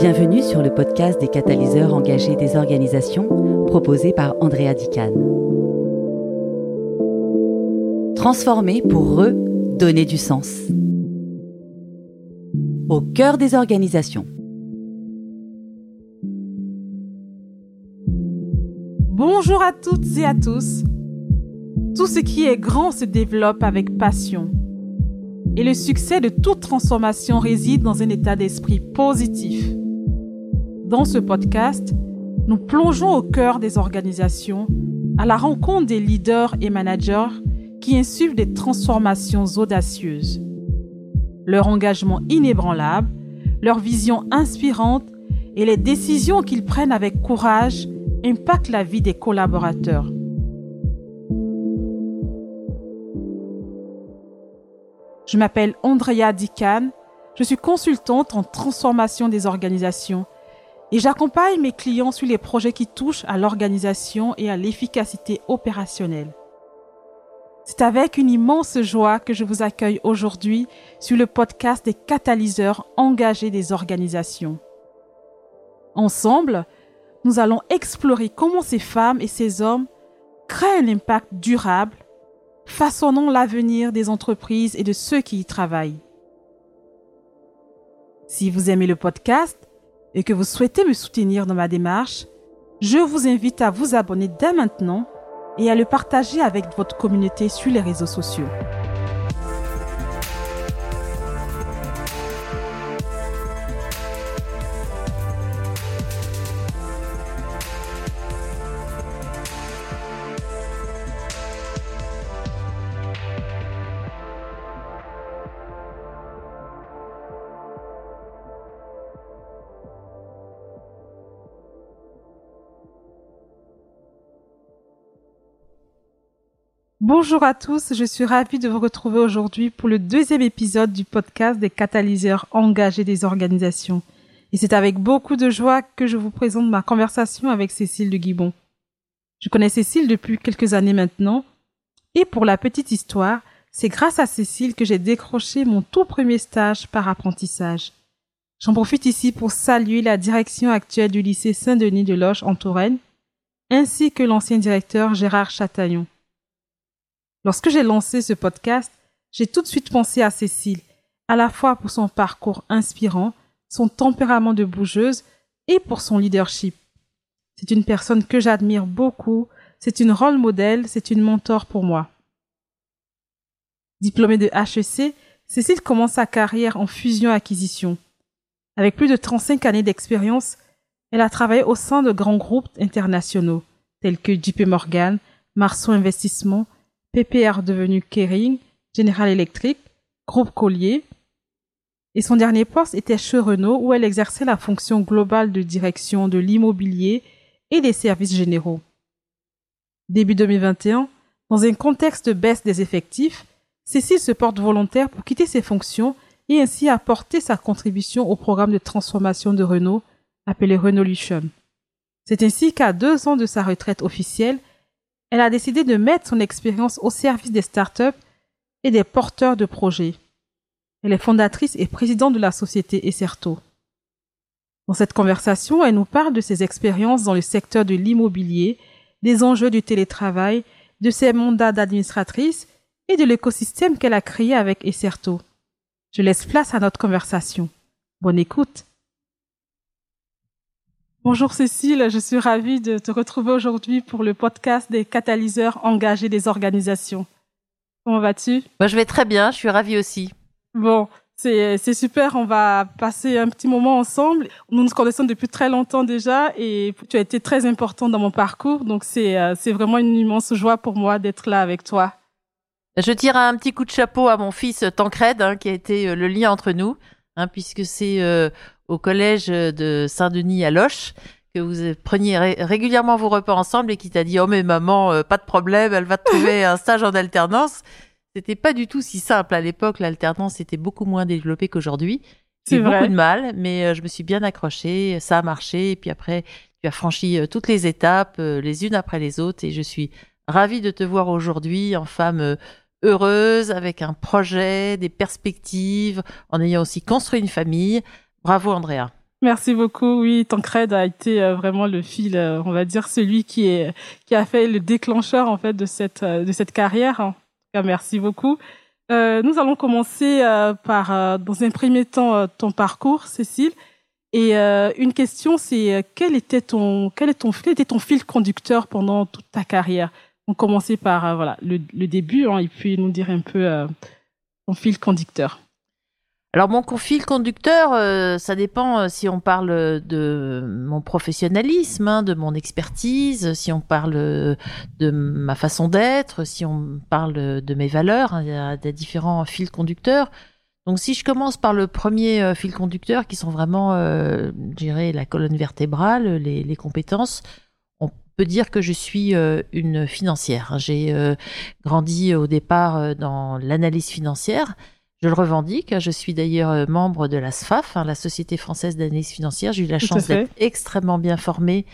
Bienvenue sur le podcast des catalyseurs engagés des organisations proposé par Andrea Dican. Transformer pour redonner du sens. Au cœur des organisations. Bonjour à toutes et à tous. Tout ce qui est grand se développe avec passion. Et le succès de toute transformation réside dans un état d'esprit positif. Dans ce podcast, nous plongeons au cœur des organisations, à la rencontre des leaders et managers qui insufflent des transformations audacieuses. Leur engagement inébranlable, leur vision inspirante et les décisions qu'ils prennent avec courage impactent la vie des collaborateurs. Je m'appelle Andrea Dican, je suis consultante en transformation des organisations et j'accompagne mes clients sur les projets qui touchent à l'organisation et à l'efficacité opérationnelle. C'est avec une immense joie que je vous accueille aujourd'hui sur le podcast des catalyseurs engagés des organisations. Ensemble, nous allons explorer comment ces femmes et ces hommes créent un impact durable, façonnant l'avenir des entreprises et de ceux qui y travaillent. Si vous aimez le podcast, et que vous souhaitez me soutenir dans ma démarche, je vous invite à vous abonner dès maintenant et à le partager avec votre communauté sur les réseaux sociaux. Bonjour à tous, je suis ravie de vous retrouver aujourd'hui pour le deuxième épisode du podcast des catalyseurs engagés des organisations. Et c'est avec beaucoup de joie que je vous présente ma conversation avec Cécile de Guibon. Je connais Cécile depuis quelques années maintenant, et pour la petite histoire, c'est grâce à Cécile que j'ai décroché mon tout premier stage par apprentissage. J'en profite ici pour saluer la direction actuelle du lycée Saint-Denis de Loche en Touraine, ainsi que l'ancien directeur Gérard Chataillon. Lorsque j'ai lancé ce podcast, j'ai tout de suite pensé à Cécile, à la fois pour son parcours inspirant, son tempérament de bougeuse et pour son leadership. C'est une personne que j'admire beaucoup, c'est une rôle modèle, c'est une mentor pour moi. Diplômée de HEC, Cécile commence sa carrière en fusion-acquisition. Avec plus de 35 années d'expérience, elle a travaillé au sein de grands groupes internationaux tels que JP Morgan, Marceau Investissement, PPR devenu Kering, General Electric, Groupe Collier. Et son dernier poste était chez Renault où elle exerçait la fonction globale de direction de l'immobilier et des services généraux. Début 2021, dans un contexte de baisse des effectifs, Cécile se porte volontaire pour quitter ses fonctions et ainsi apporter sa contribution au programme de transformation de Renault appelé Renaulution. C'est ainsi qu'à deux ans de sa retraite officielle, elle a décidé de mettre son expérience au service des startups et des porteurs de projets. Elle est fondatrice et présidente de la société Esserto. Dans cette conversation, elle nous parle de ses expériences dans le secteur de l'immobilier, des enjeux du télétravail, de ses mandats d'administratrice et de l'écosystème qu'elle a créé avec Esserto. Je laisse place à notre conversation. Bonne écoute. Bonjour Cécile, je suis ravie de te retrouver aujourd'hui pour le podcast des catalyseurs engagés des organisations. Comment vas-tu? Moi, je vais très bien, je suis ravie aussi. Bon, c'est super, on va passer un petit moment ensemble. Nous nous connaissons depuis très longtemps déjà et tu as été très important dans mon parcours, donc c'est euh, vraiment une immense joie pour moi d'être là avec toi. Je tire un petit coup de chapeau à mon fils Tancred, hein, qui a été euh, le lien entre nous, hein, puisque c'est euh, au collège de Saint-Denis à Loche que vous preniez régulièrement vos repas ensemble et qui t'a dit oh mais maman euh, pas de problème elle va te trouver un stage en alternance. C'était pas du tout si simple. À l'époque l'alternance était beaucoup moins développée qu'aujourd'hui. C'est beaucoup de mal mais euh, je me suis bien accrochée. Ça a marché. Et puis après tu as franchi euh, toutes les étapes les unes après les autres. Et je suis ravie de te voir aujourd'hui en femme heureuse avec un projet des perspectives en ayant aussi construit une famille Bravo Andrea. Merci beaucoup. Oui, Tancred a été euh, vraiment le fil, euh, on va dire celui qui est qui a fait le déclencheur en fait de cette euh, de cette carrière. En merci beaucoup. nous allons commencer par dans un premier temps ton parcours, Cécile. Et une question, c'est quel était ton quel est ton quel était ton fil conducteur pendant toute ta carrière? On commençait par voilà le, le début, hein, et puis nous dire un peu ton fil conducteur. Alors mon fil conducteur, euh, ça dépend euh, si on parle de mon professionnalisme, hein, de mon expertise, si on parle de ma façon d'être, si on parle de mes valeurs, hein, il y a des différents fils conducteurs. Donc si je commence par le premier euh, fil conducteur, qui sont vraiment, je dirais, la colonne vertébrale, les, les, compétences, on peut dire que je suis une financière. J'ai grandi au départ dans l'analyse financière. Je le revendique. Je suis d'ailleurs euh, membre de la SFAF, hein, la Société française d'analyse financière. J'ai eu la chance d'être extrêmement bien formée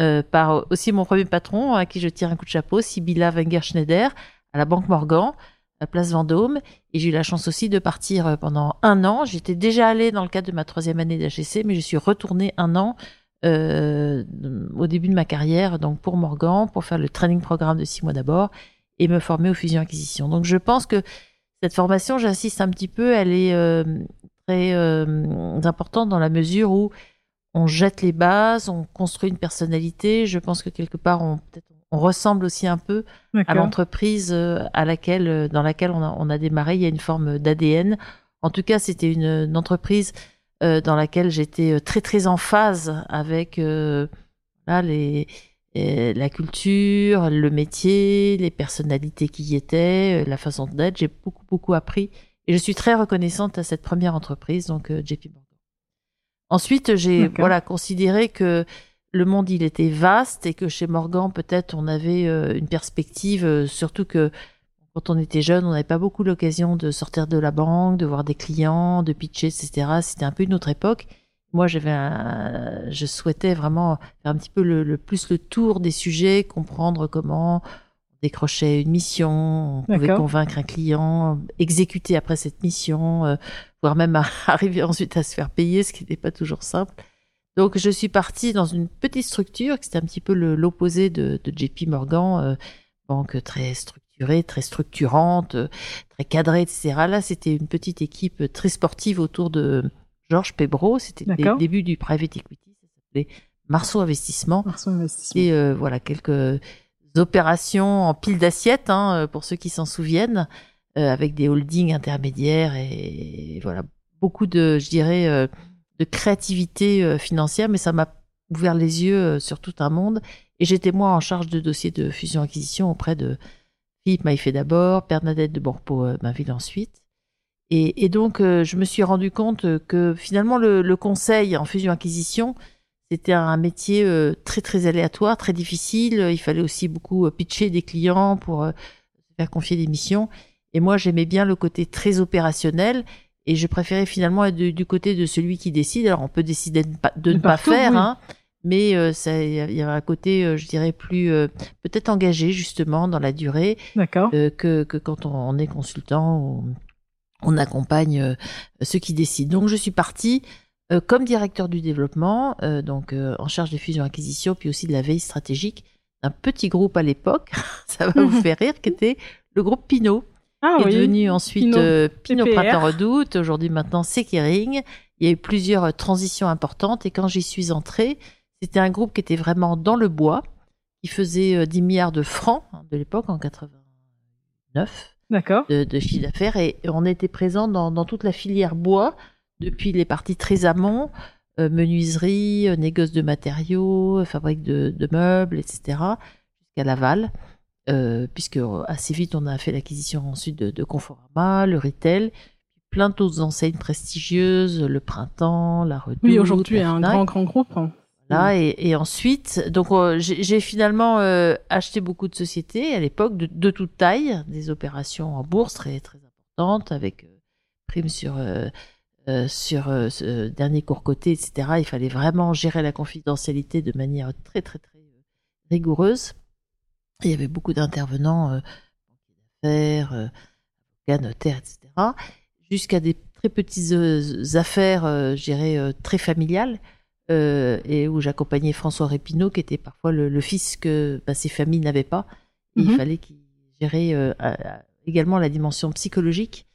euh, par aussi mon premier patron, à qui je tire un coup de chapeau, Sibilla Wenger-Schneider, à la Banque Morgan, à Place Vendôme. Et j'ai eu la chance aussi de partir euh, pendant un an. J'étais déjà allée dans le cadre de ma troisième année d'HEC, mais je suis retournée un an euh, au début de ma carrière, donc pour Morgan, pour faire le training programme de six mois d'abord et me former aux fusions-acquisitions. Donc je pense que cette formation, j'insiste un petit peu, elle est euh, très euh, importante dans la mesure où on jette les bases, on construit une personnalité. Je pense que quelque part, on, on ressemble aussi un peu à l'entreprise euh, à laquelle, dans laquelle on a, on a, démarré. Il y a une forme d'ADN. En tout cas, c'était une, une, entreprise dans laquelle j'étais très très en phase avec là, les, la culture, le métier, les personnalités qui y étaient, euh, la façon d'être. J'ai beaucoup, beaucoup appris et je suis très reconnaissante à cette première entreprise, donc euh, JP Morgan. Ensuite, j'ai voilà considéré que le monde il était vaste et que chez Morgan peut-être on avait euh, une perspective, surtout que quand on était jeune, on n'avait pas beaucoup l'occasion de sortir de la banque, de voir des clients, de pitcher, etc. C'était un peu une autre époque moi j'avais je souhaitais vraiment faire un petit peu le, plus le tour des sujets, comprendre comment on décrochait une mission, on pouvait convaincre un client, exécuter après cette mission, euh, voire même arriver ensuite à se faire payer, ce qui n'était pas toujours simple. Donc je suis partie dans une petite structure qui c'était un petit peu l'opposé de, de, JP Morgan, euh, banque très structurée, très structurante, très cadrée, etc. Là c'était une petite équipe très sportive autour de Georges Pebro, c'était le début du private equity, ça s'appelait Marceau Investissement. Marceau Investissement. Et euh, voilà, quelques opérations en pile d'assiettes, hein, euh, pour ceux qui s'en souviennent, euh, avec des holdings intermédiaires et, voilà, beaucoup de, je dirais, de créativité financière, mais ça m'a ouvert les yeux sur tout un monde. Et j'étais moi en charge de dossiers de fusion-acquisition auprès de Philippe Maïfé d'abord, Bernadette de Borpo-Mainville ensuite. Et, et donc, euh, je me suis rendu compte que finalement, le, le conseil en fusion-acquisition, c'était un métier euh, très très aléatoire, très difficile. Il fallait aussi beaucoup euh, pitcher des clients pour faire confier des missions. Et moi, j'aimais bien le côté très opérationnel. Et je préférais finalement être du, côté de celui qui décide. Alors, on peut décider de, de ne pas faire, hein, mais il y a un côté, je dirais, plus peut-être engagé justement dans la durée que, que quand on, on est consultant. Ou, on accompagne euh, ceux qui décident. Donc je suis partie euh, comme directeur du développement, euh, donc en charge des fusions-acquisitions, puis aussi de la veille stratégique d'un petit groupe à l'époque, ça va vous faire rire, qui était le groupe Pinot, ah, qui est devenu ensuite Pinot, Printemps Redoute, aujourd'hui maintenant c'est Kering. Il y a eu plusieurs transitions importantes et quand j'y suis entrée, c'était un groupe qui était vraiment dans le bois, qui faisait 10 milliards de francs hein, de l'époque en 89 de, de chiffre d'affaires et on était présent dans, dans, toute la filière bois depuis les parties très amont, euh, menuiserie, euh, négoce de matériaux, fabrique de, de meubles, etc. jusqu'à l'aval. Euh, puisque assez vite on a fait l'acquisition ensuite de, de Conforama, le retail, plein d'autres enseignes prestigieuses, le printemps, la Redoute. Oui, aujourd'hui un grand grand groupe. Hein. Là, et, et, ensuite, donc euh, j'ai finalement euh, acheté beaucoup de sociétés à l'époque de, de, toute taille, des opérations en bourse très très importantes avec euh, prime sur sur ce dernier cours côté, etc. Il fallait vraiment gérer la confidentialité de manière très très très rigoureuse. il y avait beaucoup d'intervenants, d'affaires, avocats, notaires, etc. Jusqu'à des très petites affaires, je dirais, très familiales. Et où j'accompagnais François Répineau, qui était parfois le, fils que bah, ses familles n'avaient pas. Il mhm. fallait qu'il gérait également la dimension psychologique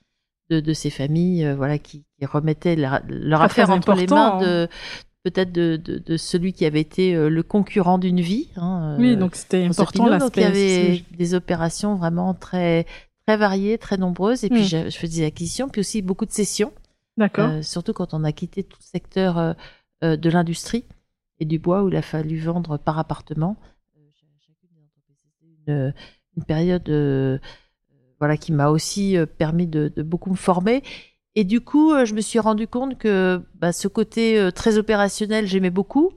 de, de ces familles, voilà, qui, remettaient leur affaire entre les mains de, hein peut-être de, de, de, celui qui avait été euh, le concurrent d'une vie. Hein, oui, euh, donc c'était important l'aspect. Donc il y avait des opérations vraiment très très variées, très nombreuses, et puis hmm. je, je, faisais des acquisitions, puis aussi beaucoup de cessions. D'accord. Euh, surtout quand on a quitté tout le secteur euh, euh de l'industrie et du bois où il a fallu vendre par appartement. Une, une période voilà qui m'a aussi permis de, de beaucoup me former et du coup, euh, je me suis rendu compte que bah, ce côté euh, très opérationnel, j'aimais beaucoup.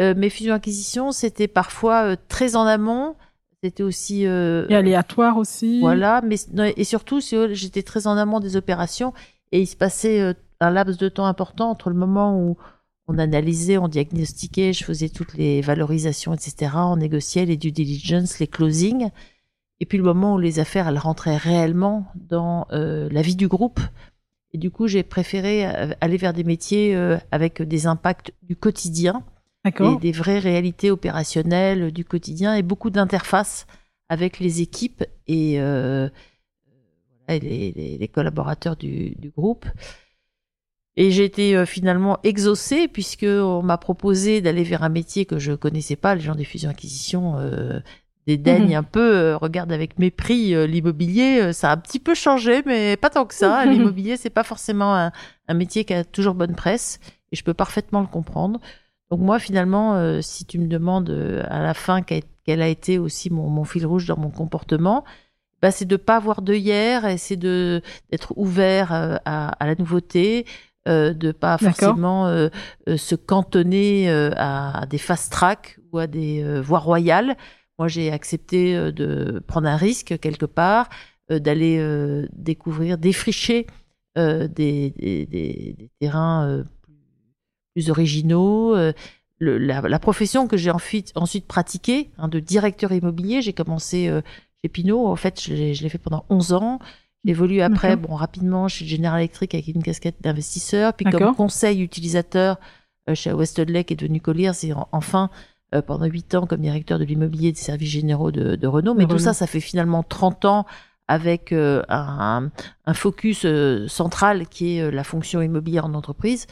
Euh, mes fusions-acquisitions, c'était parfois très en amont. C'était aussi... et aléatoire aussi. Voilà, mais et surtout, j'étais très en amont des opérations et il se passait un laps de temps important entre le moment où on analysait, on diagnostiquait, je faisais toutes les valorisations, etc. On négociait les due diligence, les closings. Et puis le moment où les affaires, elles rentraient réellement dans la vie du groupe. Et du coup, j'ai préféré euh, aller vers des métiers euh, avec des impacts du quotidien et des vraies réalités opérationnelles du quotidien et beaucoup d'interfaces avec les équipes et, euh, les, collaborateurs du, groupe. Et j'ai été finalement exaucée puisqu'on m'a proposé d'aller vers un métier que je connaissais pas, les gens des fusions-acquisitions dédaigne mhm. un peu, euh, regarde avec mépris euh, l'immobilier. Euh, ça a un petit peu changé, mais pas tant que ça. L'immobilier, c'est pas forcément un, un, métier qui a toujours bonne presse, et je peux parfaitement le comprendre. Donc moi, finalement, si tu me demandes à la fin quel a été aussi mon, mon, fil rouge dans mon comportement, bah, c'est de pas avoir d'œillère et c'est de d'être ouvert à, à, la nouveauté, euh, de pas forcément se cantonner à, à, des fast track ou à des voies royales. Moi, j'ai accepté euh, de prendre un risque quelque part, euh, d'aller euh, découvrir, défricher des, des, des, terrains plus, originaux. Le, la, profession que j'ai ensuite, ensuite pratiquée, hein, de directeur immobilier, j'ai commencé chez Pinot. En fait, je l'ai fait pendant 11 ans. J'ai évolué après, bon, rapidement chez General Electric avec une casquette d'investisseur, puis comme conseil utilisateur chez Westwood qui est devenu Colliers, et enfin euh, pendant huit ans comme directeur de l'immobilier des services généraux de, de Renault. Mais tout ça, ça fait finalement 30 ans avec euh, un, un, focus euh, central qui est la fonction immobilière en entreprise.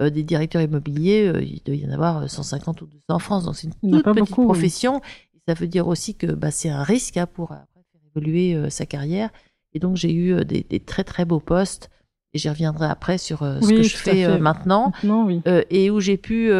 des directeurs immobiliers, il doit y en avoir 150 ou 200 en France, donc c'est une toute petite profession. ça veut dire aussi que bah, c'est un risque hein, pour faire évoluer sa carrière. Et donc j'ai eu des, des, très très beaux postes et j'y reviendrai après sur euh, ce que je fais euh, maintenant, euh, et où j'ai pu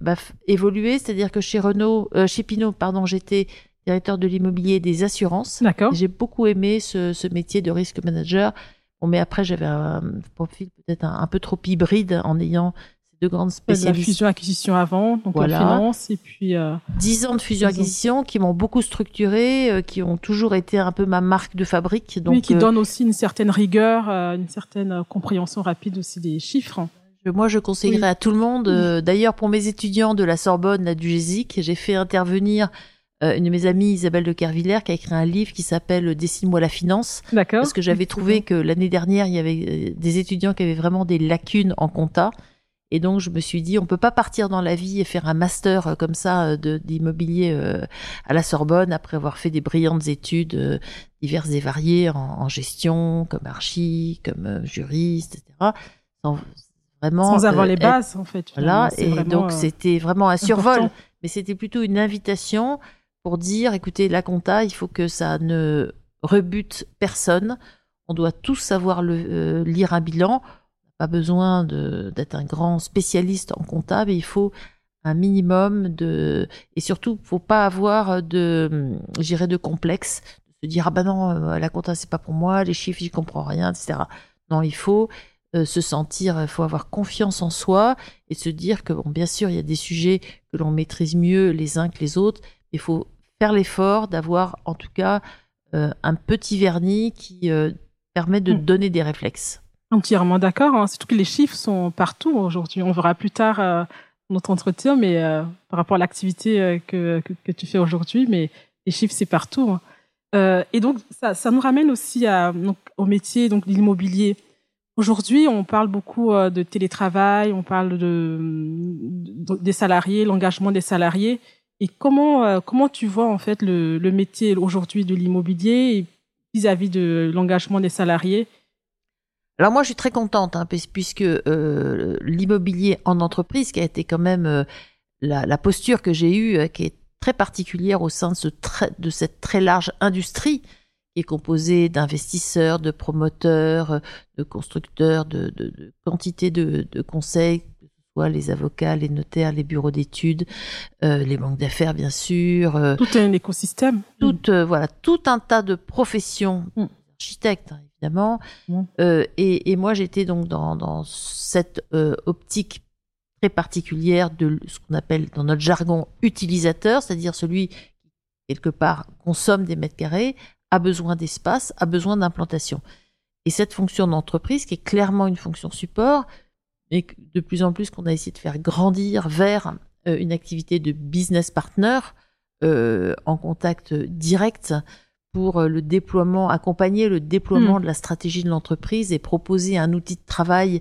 bah, évoluer, c'est-à-dire que chez Renault, chez Pinot, pardon, j'étais directeur de l'immobilier des assurances. D'accord. J'ai beaucoup aimé ce, ce, métier de risque manager. Bon, mais après, j'avais un profil peut-être un, peu trop hybride en ayant de grandes spécialistes. La fusion-acquisition avant, donc la finance, et puis... Euh, Dix ans de fusion-acquisition qui m'ont beaucoup structuré, euh, qui ont toujours été un peu ma marque de fabrique. Donc, oui, qui euh, donne aussi une certaine rigueur, une certaine compréhension rapide aussi des chiffres. Moi, je conseillerais à tout le monde. D'ailleurs, pour mes étudiants de la Sorbonne, là, du GESIC, j'ai fait intervenir une de mes amies, Isabelle de Kervillers, qui a écrit un livre qui s'appelle Dessine-moi la finance. D'accord. Parce que j'avais trouvé que l'année dernière, il y avait des étudiants qui avaient vraiment des lacunes en compta. Et donc je me suis dit, on peut pas partir dans la vie et faire un master euh, comme ça euh, d'immobilier euh, à la Sorbonne après avoir fait des brillantes études diverses et variées en, gestion, comme archi, comme juriste, etc. Sans vraiment sans avoir les bases en fait. Voilà. Et donc c'était vraiment un survol, mais c'était plutôt une invitation pour dire, écoutez, la compta, il faut que ça ne rebute personne. On doit tous savoir le, lire un bilan pas besoin d'être un grand spécialiste en comptable, il faut un minimum de et surtout faut pas avoir de j'irais de complexe de se dire ah ben non euh, la compta c'est pas pour moi les chiffres j'y comprends rien etc non il faut euh, se sentir il faut avoir confiance en soi et se dire que bon bien sûr il y a des sujets que l'on maîtrise mieux les uns que les autres il faut faire l'effort d'avoir en tout cas euh, un petit vernis qui permet de mmh. donner des réflexes Entièrement d'accord. Hein. Surtout que les chiffres sont partout aujourd'hui. On verra plus tard euh, notre entretien, mais euh, par rapport à l'activité euh, que, que, tu fais aujourd'hui, mais les chiffres c'est partout. Hein. Euh, et donc ça, nous ramène aussi au métier donc l'immobilier. Aujourd'hui, on parle beaucoup de télétravail, on parle de, des salariés, l'engagement des salariés. Et comment comment tu vois en fait le, le métier aujourd'hui de l'immobilier vis-à-vis de l'engagement des salariés? Alors moi, je suis très contente, hein, puisque euh, l'immobilier en entreprise, qui a été quand même euh, la, la, posture que j'ai eue, euh, qui est très particulière au sein de, ce de cette très large industrie, qui est composée d'investisseurs, de promoteurs, de constructeurs, de, de, de quantité de, de conseils, que ce soit les avocats, les notaires, les bureaux d'études, euh, les banques d'affaires, bien sûr. Euh, tout un écosystème. Tout, voilà, tout un tas de professions, mm. architectes, hein, évidemment. Mmh. Euh, et, et, moi, j'étais donc dans, dans cette euh, optique très particulière de ce qu'on appelle dans notre jargon utilisateur, c'est-à-dire celui qui, quelque part, consomme des mètres carrés, a besoin d'espace, a besoin d'implantation. Et cette fonction d'entreprise, qui est clairement une fonction support, et de plus en plus qu'on a essayé de faire grandir vers euh, une activité de business partner en contact direct pour euh, le déploiement, accompagner le déploiement mmh. de la stratégie de l'entreprise et proposer un outil de travail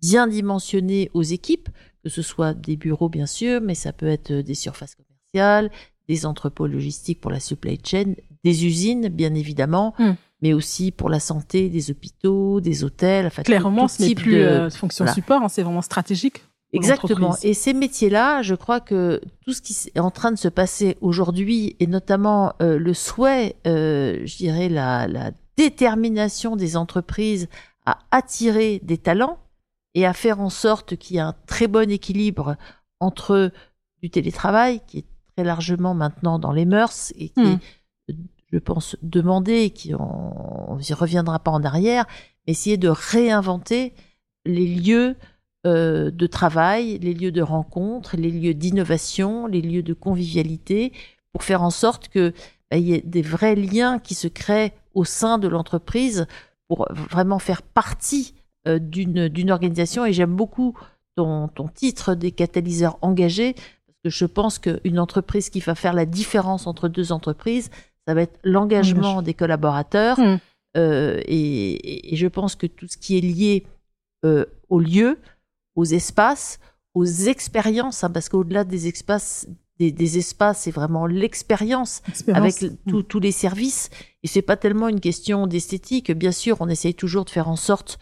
bien dimensionné aux équipes, que ce soit des bureaux bien sûr, mais ça peut être des surfaces commerciales, des entrepôts logistiques pour la supply chain, des usines bien évidemment, mmh. mais aussi pour la santé, des hôpitaux, des hôtels. Enfin, Clairement, ce n'est plus de... euh, fonction voilà. support, hein, c'est vraiment stratégique. Exactement. Et ces métiers-là, je crois que tout ce qui est en train de se passer aujourd'hui, et notamment euh, le souhait, euh, je dirais la, la, détermination des entreprises à attirer des talents et à faire en sorte qu'il y ait un très bon équilibre entre du télétravail, qui est très largement maintenant dans les mœurs et qui mmh. est, je pense, demandé, et qui on n'y reviendra pas en arrière, mais essayer de réinventer les lieux euh, de travail, les lieux de rencontre, les lieux d'innovation, les lieux de convivialité, pour faire en sorte que bah, il y ait des vrais liens qui se créent au sein de l'entreprise pour vraiment faire partie euh, d'une d'une organisation. Et j'aime beaucoup ton, ton titre des catalyseurs engagés parce que je pense qu'une entreprise qui va faire la différence entre deux entreprises, ça va être l'engagement mmh. des collaborateurs. Mmh. Euh, et, et, je pense que tout ce qui est lié euh, au lieu, aux espaces, aux expériences, hein, parce qu'au-delà des espaces, des, des espaces, c'est vraiment l'expérience avec mmh. tous les services. Et c'est pas tellement une question d'esthétique. Bien sûr, on essaye toujours de faire en sorte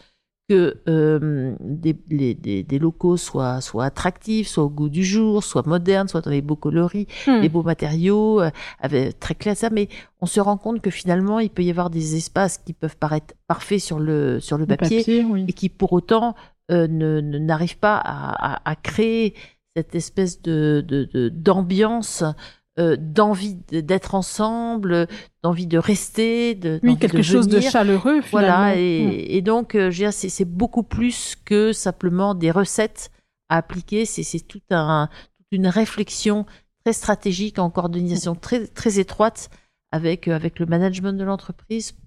que euh, des, les, des, des, locaux soient, soient attractifs, soient au goût du jour, soient modernes, soient dans les beaux coloris, mmh. les beaux matériaux, euh, avec, très clair ça. Mais on se rend compte que finalement, il peut y avoir des espaces qui peuvent paraître parfaits sur le sur le papier, le papier oui. et qui pour autant euh, ne n'arrive pas à, à, à, créer cette espèce de d'ambiance. De, euh, d'envie d'être ensemble, d'envie de rester, de oui quelque de chose de chaleureux. Finalement. Voilà et, mmh. et donc euh, c'est beaucoup plus que simplement des recettes à appliquer. C'est tout un toute une réflexion très stratégique en coordination très très étroite avec avec le management de l'entreprise euh,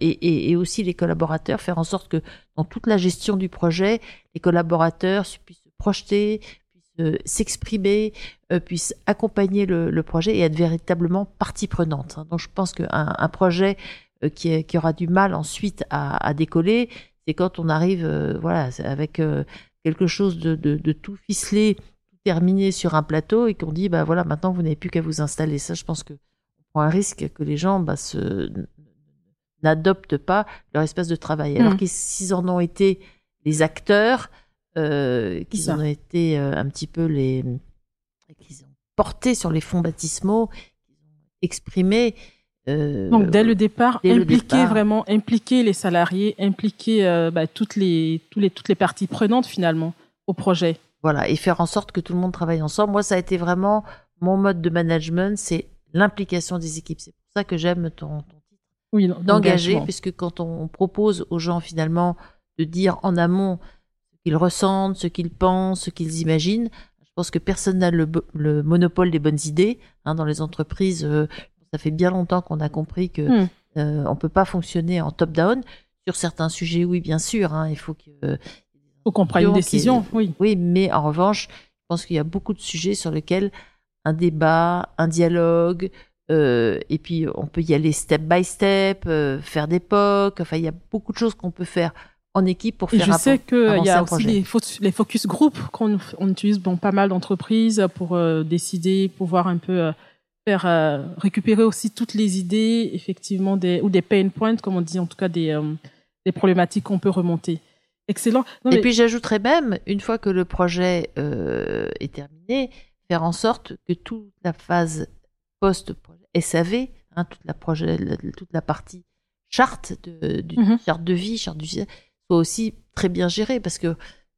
et, et, aussi les collaborateurs faire en sorte que dans toute la gestion du projet, les collaborateurs puissent se projeter, puissent s'exprimer, euh, puissent accompagner le, projet et être véritablement partie prenante. Donc je pense qu'un un projet euh, qui, aura du mal ensuite à, décoller, c'est quand on arrive euh, voilà avec euh, quelque chose de, tout ficelé, tout terminé sur un plateau et qu'on dit bah voilà maintenant vous n'avez plus qu'à vous installer. Ça je pense que on prend un risque que les gens bah, se n'adoptent pas leur espace de travail. Alors mmh. que s'ils en ont été les acteurs, euh, qu'ils en ont été euh, un petit peu les qu'ils ont porté sur les fonds baptismaux, qu'ils ont exprimé. Euh, Donc dès le départ, dès impliquer le départ. vraiment, impliquer les salariés, impliquer bah, toutes les toutes les parties prenantes finalement au projet. Voilà et faire en sorte que tout le monde travaille ensemble. Moi, ça a été vraiment mon mode de management, c'est l'implication des équipes. C'est pour ça que j'aime ton, ton oui, d'engager, puisque quand on propose aux gens finalement de dire en amont ce qu'ils ressentent, ce qu'ils pensent, ce qu'ils imaginent, je pense que personne n'a le, le, monopole des bonnes idées. Hein, dans les entreprises, euh, ça fait bien longtemps qu'on a compris que mm. euh, on peut pas fonctionner en top-down. Sur certains sujets, oui, bien sûr, hein, il faut que euh, faut qu'on prenne une décision, oui. Oui, mais en revanche, je pense qu'il y a beaucoup de sujets sur lesquels un débat, un dialogue, euh, et puis on peut y aller step by step, euh, faire des POC. Enfin, il y a beaucoup de choses qu'on peut faire en équipe pour Et faire je avan- sais qu'il y a aussi les, fo- les focus group qu'on on utilise dans pas mal d'entreprises pour euh, décider, pouvoir un peu euh, faire récupérer aussi toutes les idées, effectivement, des, ou des pain points, comme on dit, en tout cas des, des problématiques qu'on peut remonter. Excellent. Non, Et puis j'ajouterais même, une fois que le projet est terminé, faire en sorte que toute la phase post-projet, SAV, hein, toute, la projet, la- toute la partie charte, de, du, Mhm. charte de vie, charte du soit aussi très bien gérée parce que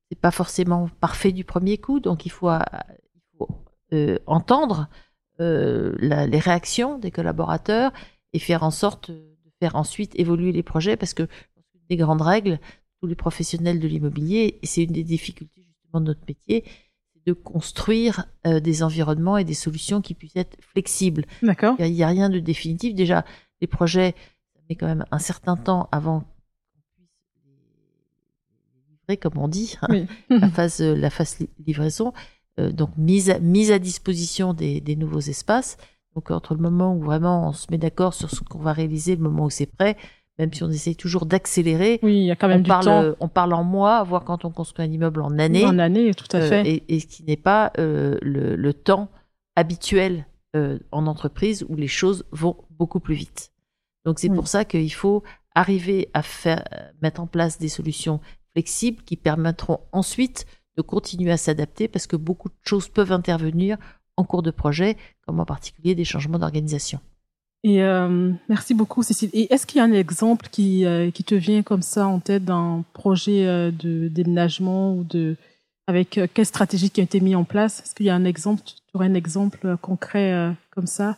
c'est pas forcément parfait du premier coup, donc il faut, euh, il faut euh, entendre euh, la- les réactions des collaborateurs et faire en sorte de faire ensuite évoluer les projets parce que des grandes règles, tous les professionnels de l'immobilier, et c'est une des difficultés justement de notre métier, de construire euh, des environnements et des solutions qui puissent être flexibles. D'accord. Il n'y a, rien de définitif. Déjà, les projets, ça met quand même un certain temps avant qu'on puisse livrer, comme on dit, hein, Oui. la phase, euh, la phase li- livraison. Euh, donc, mise à, mise à disposition des, des nouveaux espaces. Donc, entre le moment où vraiment on se met d'accord sur ce qu'on va réaliser, le moment où c'est prêt, même si on essaye toujours d'accélérer, Oui, il y a quand même on du parle, temps on parle en mois, voire quand on construit un immeuble en années. en année, tout à Euh, fait. et, et ce qui n'est pas euh, le, le temps habituel euh, en entreprise où les choses vont beaucoup plus vite. Donc c'est Oui. pour ça qu'il faut arriver à faire, mettre en place des solutions flexibles qui permettront ensuite de continuer à s'adapter parce que beaucoup de choses peuvent intervenir en cours de projet, comme en particulier des changements d'organisation. Et euh, merci beaucoup, Cécile. Et est-ce qu'il y a un exemple qui, euh, qui te vient comme ça en tête d'un projet euh, de déménagement ou de avec quelle stratégie qui a été mise en place? Est-ce qu'il y a un exemple Tu aurais un exemple concret comme ça?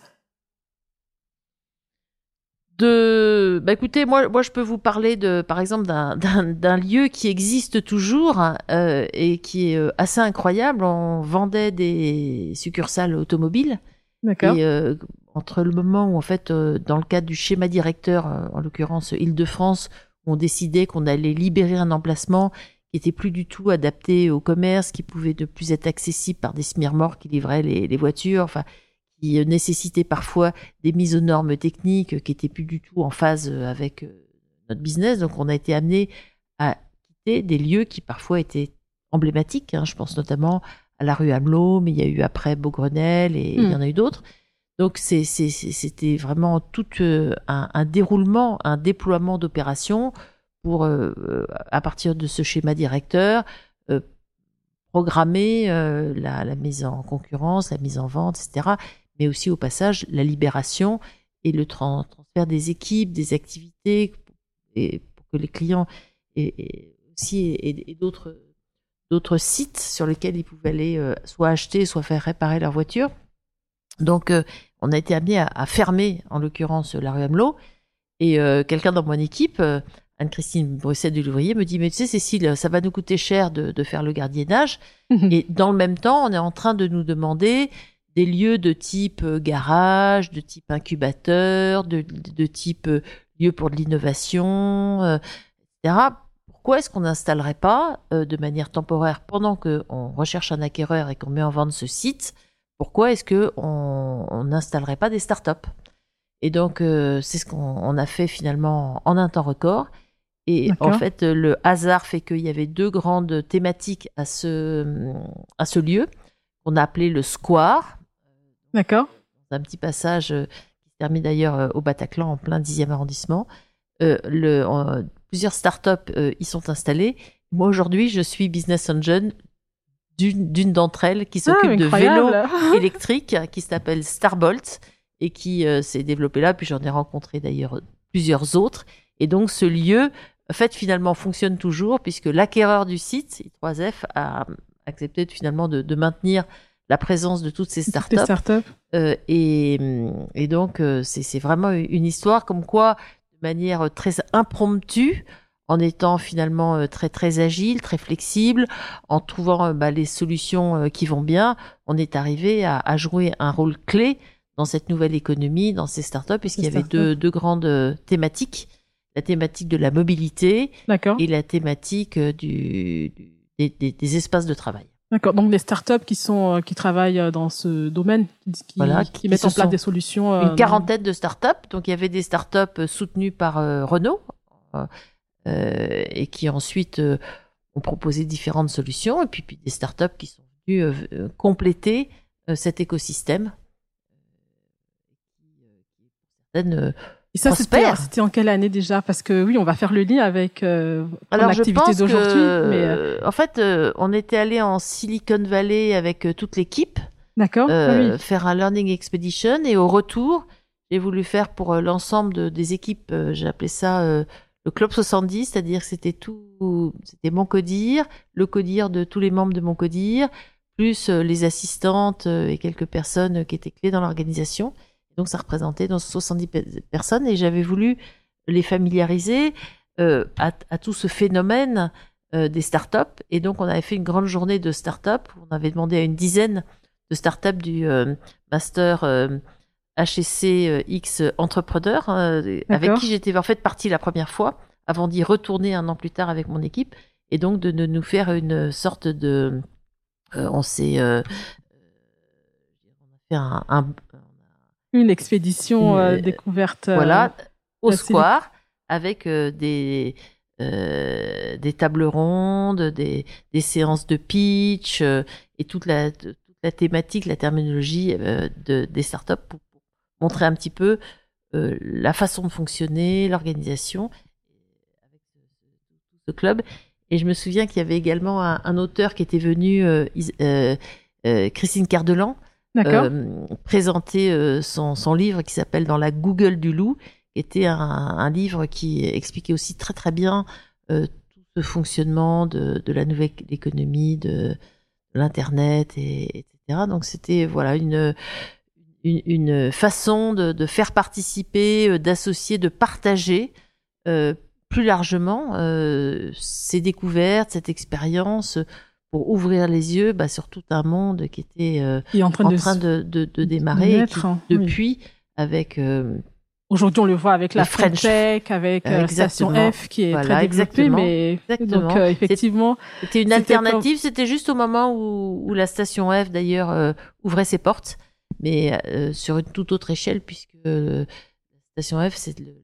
De bah écoutez moi moi je peux vous parler de par exemple d'un lieu qui existe toujours euh, et qui est assez incroyable on vendait des succursales automobiles D'accord. et euh, entre le moment où en fait euh, dans le cadre du schéma directeur euh, en l'occurrence Île-de-France on décidait qu'on allait libérer un emplacement qui était plus du tout adapté au commerce qui pouvait ne plus être accessible par des smirmors qui livraient les, les voitures enfin qui euh, nécessitait parfois des mises aux normes techniques qui étaient plus du tout en phase avec notre business. Donc, on a été amené à quitter des lieux qui parfois étaient emblématiques. hein. Je pense notamment à la rue Hamelot, mais il y a eu après Beaugrenelle et il y en a eu d'autres. Donc, c'était vraiment tout euh, un, déroulement, un déploiement d'opérations pour, euh, euh, à partir de ce schéma directeur, programmer la, mise en concurrence, la mise en vente, etc mais aussi au passage la libération et le tran- transfert des équipes, des activités, et pour que les clients aient, aient aussi et, d'autres sites sur lesquels ils pouvaient aller soit acheter, soit faire réparer leur voiture. Donc, on a été amené à, à fermer, en l'occurrence, la rue Hamelot. Et euh, quelqu'un dans mon équipe, euh, Anne-Christine Brusset de l'ouvrier, me dit, mais tu sais, Cécile, ça va nous coûter cher de, de faire le gardiennage. Et dans le même temps, on est en train de nous demander des lieux de type euh, garage, de type incubateur, de, de type lieu pour de l'innovation, etc. Pourquoi est-ce qu'on n'installerait pas de manière temporaire pendant qu'on recherche un acquéreur et qu'on met en vente ce site Pourquoi est-ce qu'on on n'installerait pas des startups? Et donc, euh, c'est ce qu'on on a fait finalement en un temps record. Et en fait, le hasard fait qu'il y avait deux grandes thématiques à ce, à ce lieu qu'on a appelé le Square, D'accord. un petit passage euh, qui se termine d'ailleurs euh, au Bataclan en plein 10e arrondissement. Euh, le, euh, plusieurs startups euh, y sont installées. Moi aujourd'hui, je suis business engine d'une d'entre elles qui s'occupe Ah, de vélos électriques qui s'appelle Starbolt et qui euh, s'est développé là. Puis j'en ai rencontré d'ailleurs plusieurs autres. Et donc ce lieu, en fait, finalement fonctionne toujours puisque l'acquéreur du site, I3F, a accepté finalement de, de maintenir la présence de toutes ces startups. startups. Euh, et, et donc, euh, c'est c'est vraiment une histoire comme quoi, de manière très impromptue, en étant finalement euh, très très agile, très flexible, en trouvant euh, bah, les solutions euh, qui vont bien, on est arrivé à, à jouer un rôle clé dans cette nouvelle économie, dans ces startups, puisqu'il y avait deux, deux grandes thématiques la thématique de la mobilité et la thématique du, du- des, des- des espaces de travail. D'accord. Donc des startups qui sont qui travaillent dans ce domaine, qui, qui- Voilà, qui qui mettent en place des solutions. une quarantaine de startups. Donc il y avait des startups soutenues par euh, Renault, euh, et qui ensuite ont proposé différentes solutions, et puis, puis des startups qui sont venues compléter cet écosystème. Certaines et ça, c'était en quelle année déjà? Parce que oui, on va faire le lien avec euh, l'activité d'aujourd'hui. Mais... Euh, en fait, euh, on était allé en Silicon Valley avec euh, toute l'équipe. D'accord. Faire un learning expedition et au retour, j'ai voulu faire pour l'ensemble de, des équipes. j'ai appelé ça le club 70, c'est-à-dire que c'était tout, c'était mon codir, le codir de tous les membres de mon codir, plus les assistantes et quelques personnes qui étaient clés dans l'organisation. Donc ça représentait dans 70 personnes et j'avais voulu les familiariser euh, à, tout ce phénomène euh, des startups. Et donc on avait fait une grande journée de startups. On avait demandé à une dizaine de startups du euh, master HSC X entrepreneur avec qui j'étais en fait partie la première fois avant d'y retourner un an plus tard avec mon équipe et donc de, nous faire une sorte de on s'est on a fait un une expédition euh, découverte. Euh, voilà, au square, avec euh, des, des tables rondes, des, des séances de pitch et toute la, toute la thématique, la terminologie de, des startups pour montrer un petit peu la façon de fonctionner, l'organisation avec ce club. Et je me souviens qu'il y avait également un, un, auteur qui était venu, Christine Cardelan, euh, présenter euh, son, son, livre qui s'appelle Dans la Google du loup, qui était un, un, livre qui expliquait aussi très très bien euh, tout ce fonctionnement de, de la nouvelle économie, de, l'internet, et, etc. Donc c'était voilà une une, une façon de, de, faire participer, euh, d'associer, de partager euh, plus largement euh, ces découvertes, cette expérience pour ouvrir les yeux bah, sur tout un monde qui était euh, en train, de, de, de, démarrer hein, depuis avec Aujourd'hui, on le voit avec la French Tech, avec euh, Station F qui est très développée, mais donc euh, effectivement, c'était une alternative. C'était juste au moment où, où la Station F d'ailleurs euh, ouvrait ses portes, mais sur une toute autre échelle puisque la Station F c'est le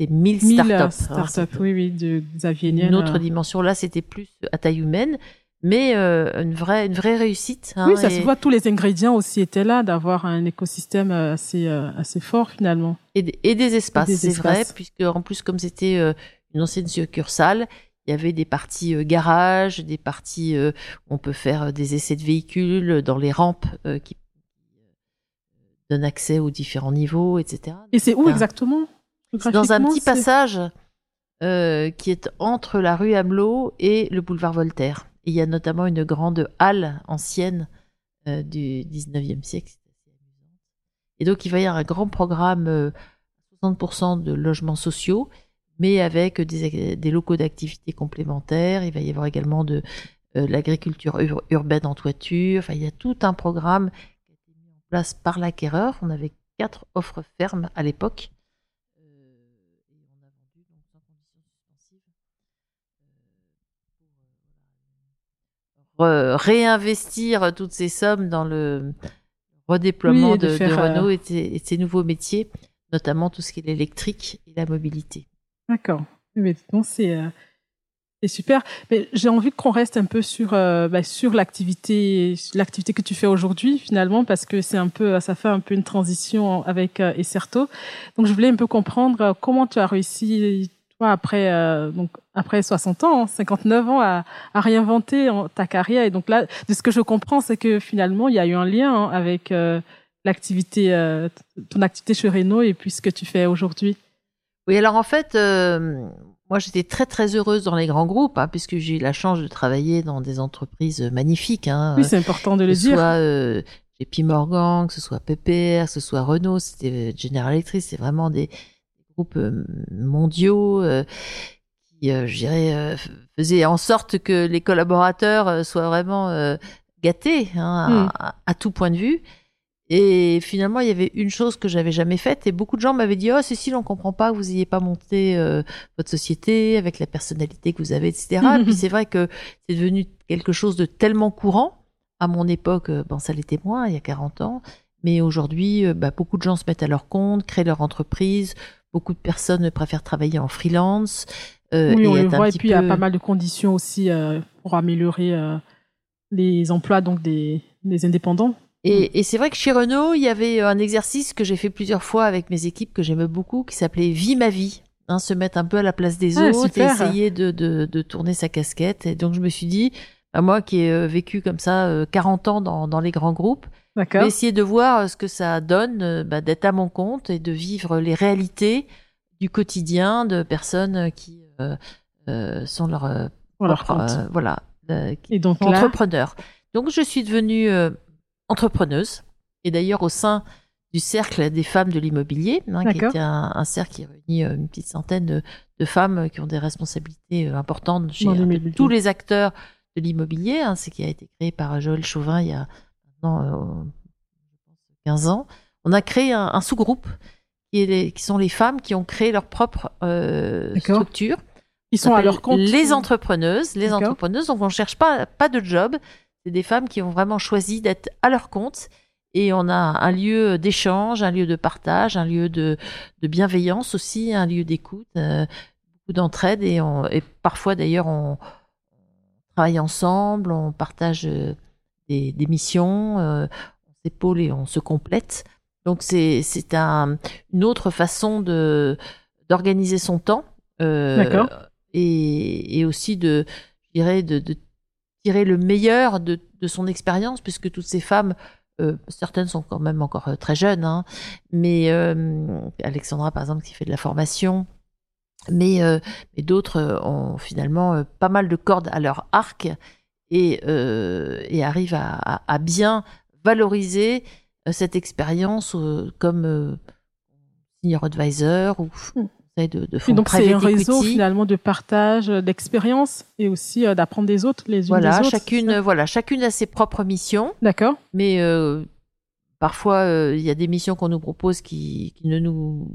c'est 1000 startups. Startups, oui, oui, de Xavier Une autre dimension. Là, c'était plus à taille humaine mais euh, une vraie une vraie réussite. Hein, oui, ça se voit. Tous les ingrédients aussi étaient là, d'avoir un écosystème euh, assez euh, assez fort finalement. Et, et des espaces, c'est vrai, puisque en plus comme c'était une ancienne succursale, il y avait des parties garage, des parties où on peut faire des essais de véhicules dans les rampes qui donnent accès aux différents niveaux, etc. Et c'est où exactement Dans un petit passage qui est entre la rue Hamelot et le boulevard Voltaire il y a notamment une grande halle ancienne euh, du 19e siècle. Et donc, il va y avoir un grand programme, 60% euh, de logements sociaux, mais avec des, locaux d'activité complémentaires. Il va y avoir également de euh, l'agriculture urbaine en toiture. Enfin, il y a tout un programme qui a été mis en place par l'acquéreur. On avait quatre offres fermes à l'époque. réinvestir toutes ces sommes dans le redéploiement de, Renault euh, et, de ses nouveaux métiers, notamment tout ce qui est l'électrique et la mobilité. D'accord. Mais c'est euh, c'est super. Mais j'ai envie qu'on reste un peu sur euh, bah, sur l'activité l'activité que tu fais aujourd'hui finalement parce que c'est un peu ça fait un peu une transition avec Ecerto. Donc je voulais un peu comprendre comment tu as réussi après, euh, donc, après 60 ans, 59 ans, à, à réinventer ta carrière. Et donc là, de ce que je comprends, c'est que finalement, il y a eu un lien hein, avec euh, l'activité, euh, ton activité chez Renault et puis ce que tu fais aujourd'hui. Oui, alors en fait, moi j'étais très très heureuse dans les grands groupes, hein, puisque j'ai eu la chance de travailler dans des entreprises magnifiques. Hein, oui, c'est important de le dire. Soit JP Morgan, que ce soit PPR, que ce soit Renault, c'était General Electric, c'est vraiment des, groupes euh, mondiaux euh, qui, euh, je dirais, faisaient en sorte que les collaborateurs soient vraiment gâtés hein, à, hmm. tout point de vue. Et finalement, il y avait une chose que j'avais jamais faite et beaucoup de gens m'avaient dit oh Cécile, on comprend pas que vous ayez pas monté votre société avec la personnalité que vous avez, etc. et puis c'est vrai que c'est devenu quelque chose de tellement courant. À mon époque, bon, ça l'était moins, il y a 40 ans. Mais aujourd'hui, bah, beaucoup de gens se mettent à leur compte, créent leur entreprise, Beaucoup de personnes préfèrent travailler en freelance. Euh, oui, on le voit. Et puis, il y a pas mal de conditions aussi euh, pour améliorer euh, les emplois donc des, des indépendants. Et, et c'est vrai que chez Renault, il y avait un exercice que j'ai fait plusieurs fois avec mes équipes que j'aimais beaucoup, qui s'appelait Vie ma vie. Hein, se mettre un peu à la place des ah, autres, et essayer de, de, de, tourner sa casquette. Et donc je me suis dit, bah, moi qui ai vécu comme ça 40 ans dans, dans les grands groupes, essayer de voir ce que ça donne bah, d'être à mon compte et de vivre les réalités du quotidien de personnes qui euh, euh, sont leurs euh, voilà et donc entrepreneurs. Donc je suis devenue entrepreneuse et d'ailleurs au sein du cercle des femmes de l'immobilier, hein, qui était un, cercle qui réunit une petite centaine de, femmes qui ont des responsabilités importantes chez tous les acteurs de l'immobilier. Hein, c'est qui a été créé par Joël Chauvin il y a maintenant 15 ans. On a créé un sous-groupe qui, sont les femmes qui ont créé leur propre euh, structure. Ils sont à leur compte. Les entrepreneuses, les entrepreneuses. Donc on ne cherche pas pas de job. C'est des femmes qui ont vraiment choisi d'être à leur compte. Et on a un lieu d'échange, un lieu de partage, un lieu de, de bienveillance aussi, un lieu d'écoute, euh, beaucoup d'entraide et, et parfois d'ailleurs on, travaille ensemble, on partage euh, des, des missions, euh, on s'épaule et on se complète. Donc c'est c'est un, une autre façon de d'organiser son temps euh, et, et aussi de je dirais de, de tirer le meilleur de, de son expérience puisque toutes ces femmes euh, certaines sont quand même encore euh, très jeunes hein, mais euh, Alexandra par exemple qui fait de la formation mais, mais d'autres ont finalement pas mal de cordes à leur arc et, et arrivent à, à, bien valoriser cette expérience comme senior advisor ou de, de donc c'est un réseau finalement de partage d'expérience et aussi d'apprendre des autres les unes voilà, des autres. Chacune, voilà, chacune a ses propres missions. D'accord. Mais parfois il y a des missions qu'on nous propose qui, qui, ne nous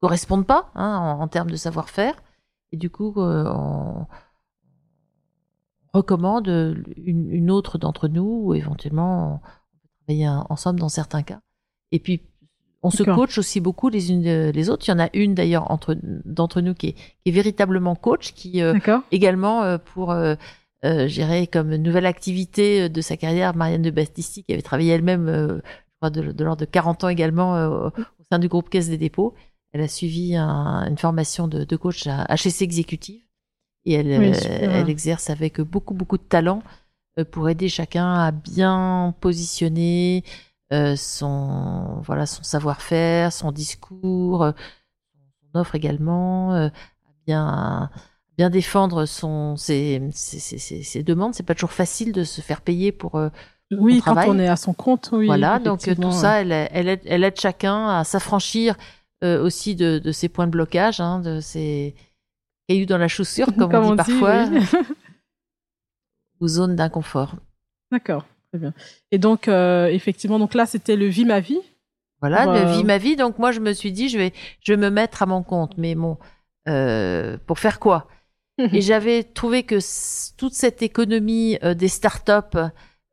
correspondent pas hein, en, termes de savoir-faire et du coup on recommande une, une autre d'entre nous ou éventuellement ensemble dans certains cas. Et puis, on se coach aussi beaucoup les unes les autres. Il y en a une d'ailleurs entre d'entre nous qui est, qui est, véritablement coach, qui euh, également euh, pour euh, gérer comme nouvelle activité de sa carrière, Marianne de Bastisti, qui avait travaillé elle-même, je crois, de, de l'ordre de 40 ans également au sein du groupe Caisse des dépôts. Elle a suivi une formation de, de, coach à HSC Exécutive et elle, elle exerce avec beaucoup, beaucoup de talent euh, pour aider chacun à bien positionner euh, son voilà son savoir-faire, son discours, euh, son offre également, à bien bien défendre son ses, ses, ses, ses demandes. C'est pas toujours facile de se faire payer pour oui, quand on est à son compte, oui. Voilà, donc tout ça, elle, elle, aide, elle aide chacun à s'affranchir aussi de, de ses points de blocage, hein, de ses cailloux dans la chaussure, comme, on dit parfois. ou zone d'inconfort. D'accord, très bien. Et donc, euh, effectivement, donc là, c'était le vie ma vie. Voilà, le euh, vie ma vie. Donc moi, je me suis dit, je vais, je vais me mettre à mon compte. Mais bon, euh, pour faire quoi? Et j'avais trouvé que toute cette économie des startups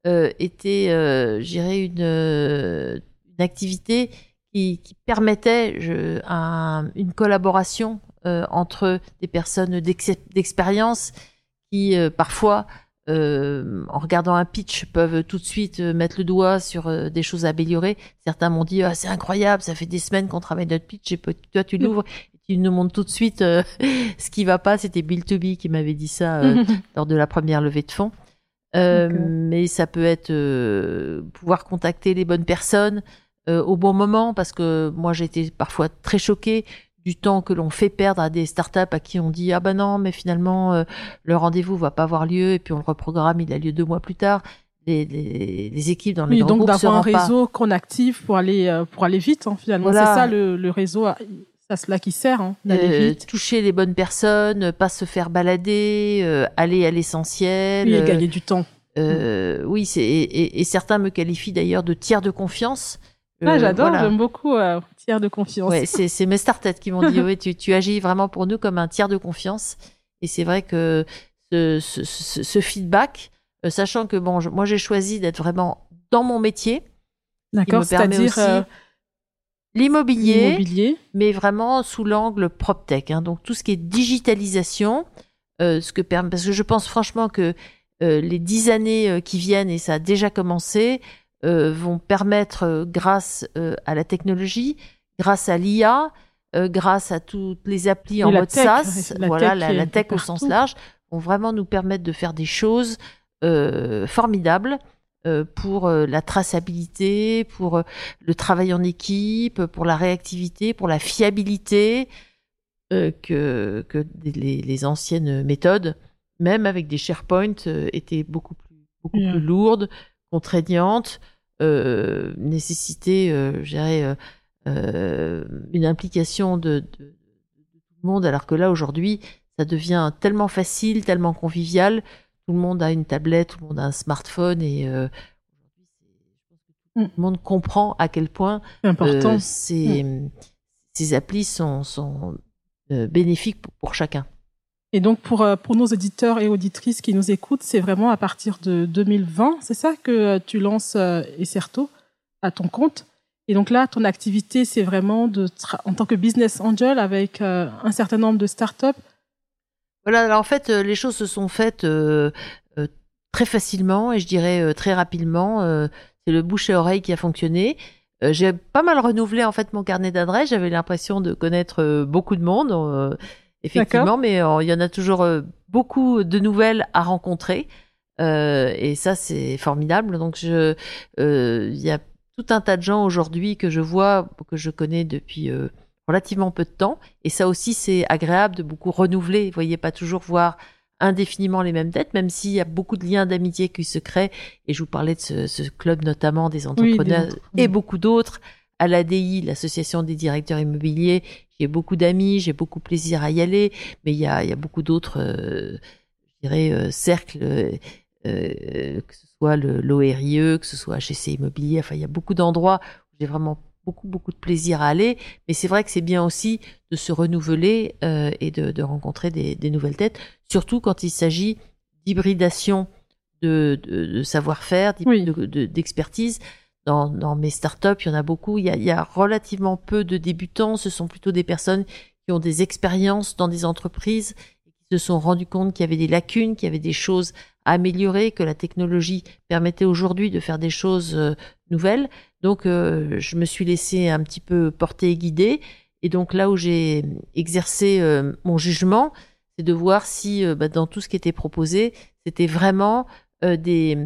était, j'irais, une, une activité qui, qui permettait je, un, une collaboration entre des personnes d'expérience qui parfois euh, en regardant un pitch, peuvent tout de suite euh, mettre le doigt sur euh, des choses à améliorer. Certains m'ont dit ah, c'est incroyable, ça fait des semaines qu'on travaille notre pitch et toi tu l'ouvres et tu nous montres tout de suite ce qui va pas. C'était Bill Toby qui m'avait dit ça lors de la première levée de fonds. Mais ça peut être pouvoir contacter les bonnes personnes au bon moment parce que moi j'étais parfois très choquée du temps que l'on fait perdre à des startups à qui on dit ah ben non mais finalement euh, le rendez-vous va pas avoir lieu et puis on le reprogramme il a lieu deux mois plus tard. Les, les, équipes dans les oui, donc d'avoir un réseau qu'on active pour aller euh, pour aller vite hein, finalement. C'est ça le, le réseau ça cela qui sert hein, d'aller euh, vite. toucher les bonnes personnes pas se faire balader aller à l'essentiel et gagner du temps. oui c'est et, et, certains me qualifient d'ailleurs de tiers de confiance. Ah, j'adore, j'aime beaucoup tiers de confiance. Ouais, c'est, c'est mes start qui m'ont dit, oui, tu, tu agis vraiment pour nous comme un tiers de confiance. Et c'est vrai que ce, ce, ce, feedback, euh, sachant que bon, moi j'ai choisi d'être vraiment dans mon métier. D'accord, c'est-à-dire euh, l'immobilier, mais vraiment sous l'angle PropTech. Hein, donc tout ce qui est digitalisation, euh, ce que parce que je pense franchement que les dix années qui viennent, et ça a déjà commencé, vont permettre, grâce à la technologie, grâce à l'IA, grâce à toutes les applis en mode SaaS, voilà, la, tech au sens large, vont vraiment nous permettre de faire des choses formidables pour la traçabilité, pour le travail en équipe, pour la réactivité, pour la fiabilité que, que les, anciennes méthodes même avec des SharePoint, euh, étaient beaucoup plus, beaucoup plus lourdes, contraignantes, euh, nécessitaient, euh, je dirais, euh, une implication de, tout le monde, alors que là, aujourd'hui, ça devient tellement facile, tellement convivial. Tout le monde a une tablette, tout le monde a un smartphone et euh, tout le monde comprend à quel point important. ces, mm. ces applis sont, sont bénéfiques pour, pour chacun. Et donc pour, euh, pour nos éditeurs et auditrices qui nous écoutent, c'est vraiment à partir de 2020, c'est ça que euh, tu lances euh, Ecerto à ton compte? Et donc là, ton activité, c'est vraiment de en tant que business angel avec un certain nombre de startups? Voilà, alors en fait, les choses se sont faites très facilement et je dirais très rapidement. c'est le bouche et oreille qui a fonctionné. J'ai pas mal renouvelé en fait mon carnet d'adresses. J'avais l'impression de connaître beaucoup de monde effectivement, mais euh, il y en a toujours euh, beaucoup de nouvelles à rencontrer. Euh, et ça, c'est formidable. Donc, je, il y a tout un tas de gens aujourd'hui que je vois, que je connais depuis relativement peu de temps. Et ça aussi, c'est agréable de beaucoup renouveler. Vous voyez, pas toujours voir indéfiniment les mêmes têtes, même s'il y a beaucoup de liens d'amitié qui se créent. Et je vous parlais de ce, ce club notamment des entrepreneurs et beaucoup d'autres. À l'ADI, l'association des directeurs immobiliers, j'ai beaucoup d'amis, j'ai beaucoup plaisir à y aller, mais il y a, y a beaucoup d'autres, euh, je dirais, euh, cercles, euh, que ce soit l'ORIE, que ce soit HC Immobilier, enfin il y a beaucoup d'endroits où j'ai vraiment beaucoup beaucoup de plaisir à aller, mais c'est vrai que c'est bien aussi de se renouveler et de, de rencontrer des, des, nouvelles têtes, surtout quand il s'agit d'hybridation de, de, de savoir-faire, d'expertise dans, dans mes startups, il y en a beaucoup. Il y a, il y a relativement peu de débutants. Ce sont plutôt des personnes qui ont des expériences dans des entreprises se sont rendus compte qu'il y avait des lacunes, qu'il y avait des choses à améliorer, que la technologie permettait aujourd'hui de faire des choses euh, nouvelles. Donc, euh, je me suis laissé un petit peu porter et guider. Et donc, là où j'ai exercé euh, mon jugement, c'est de voir si bah, dans tout ce qui était proposé, c'était vraiment des,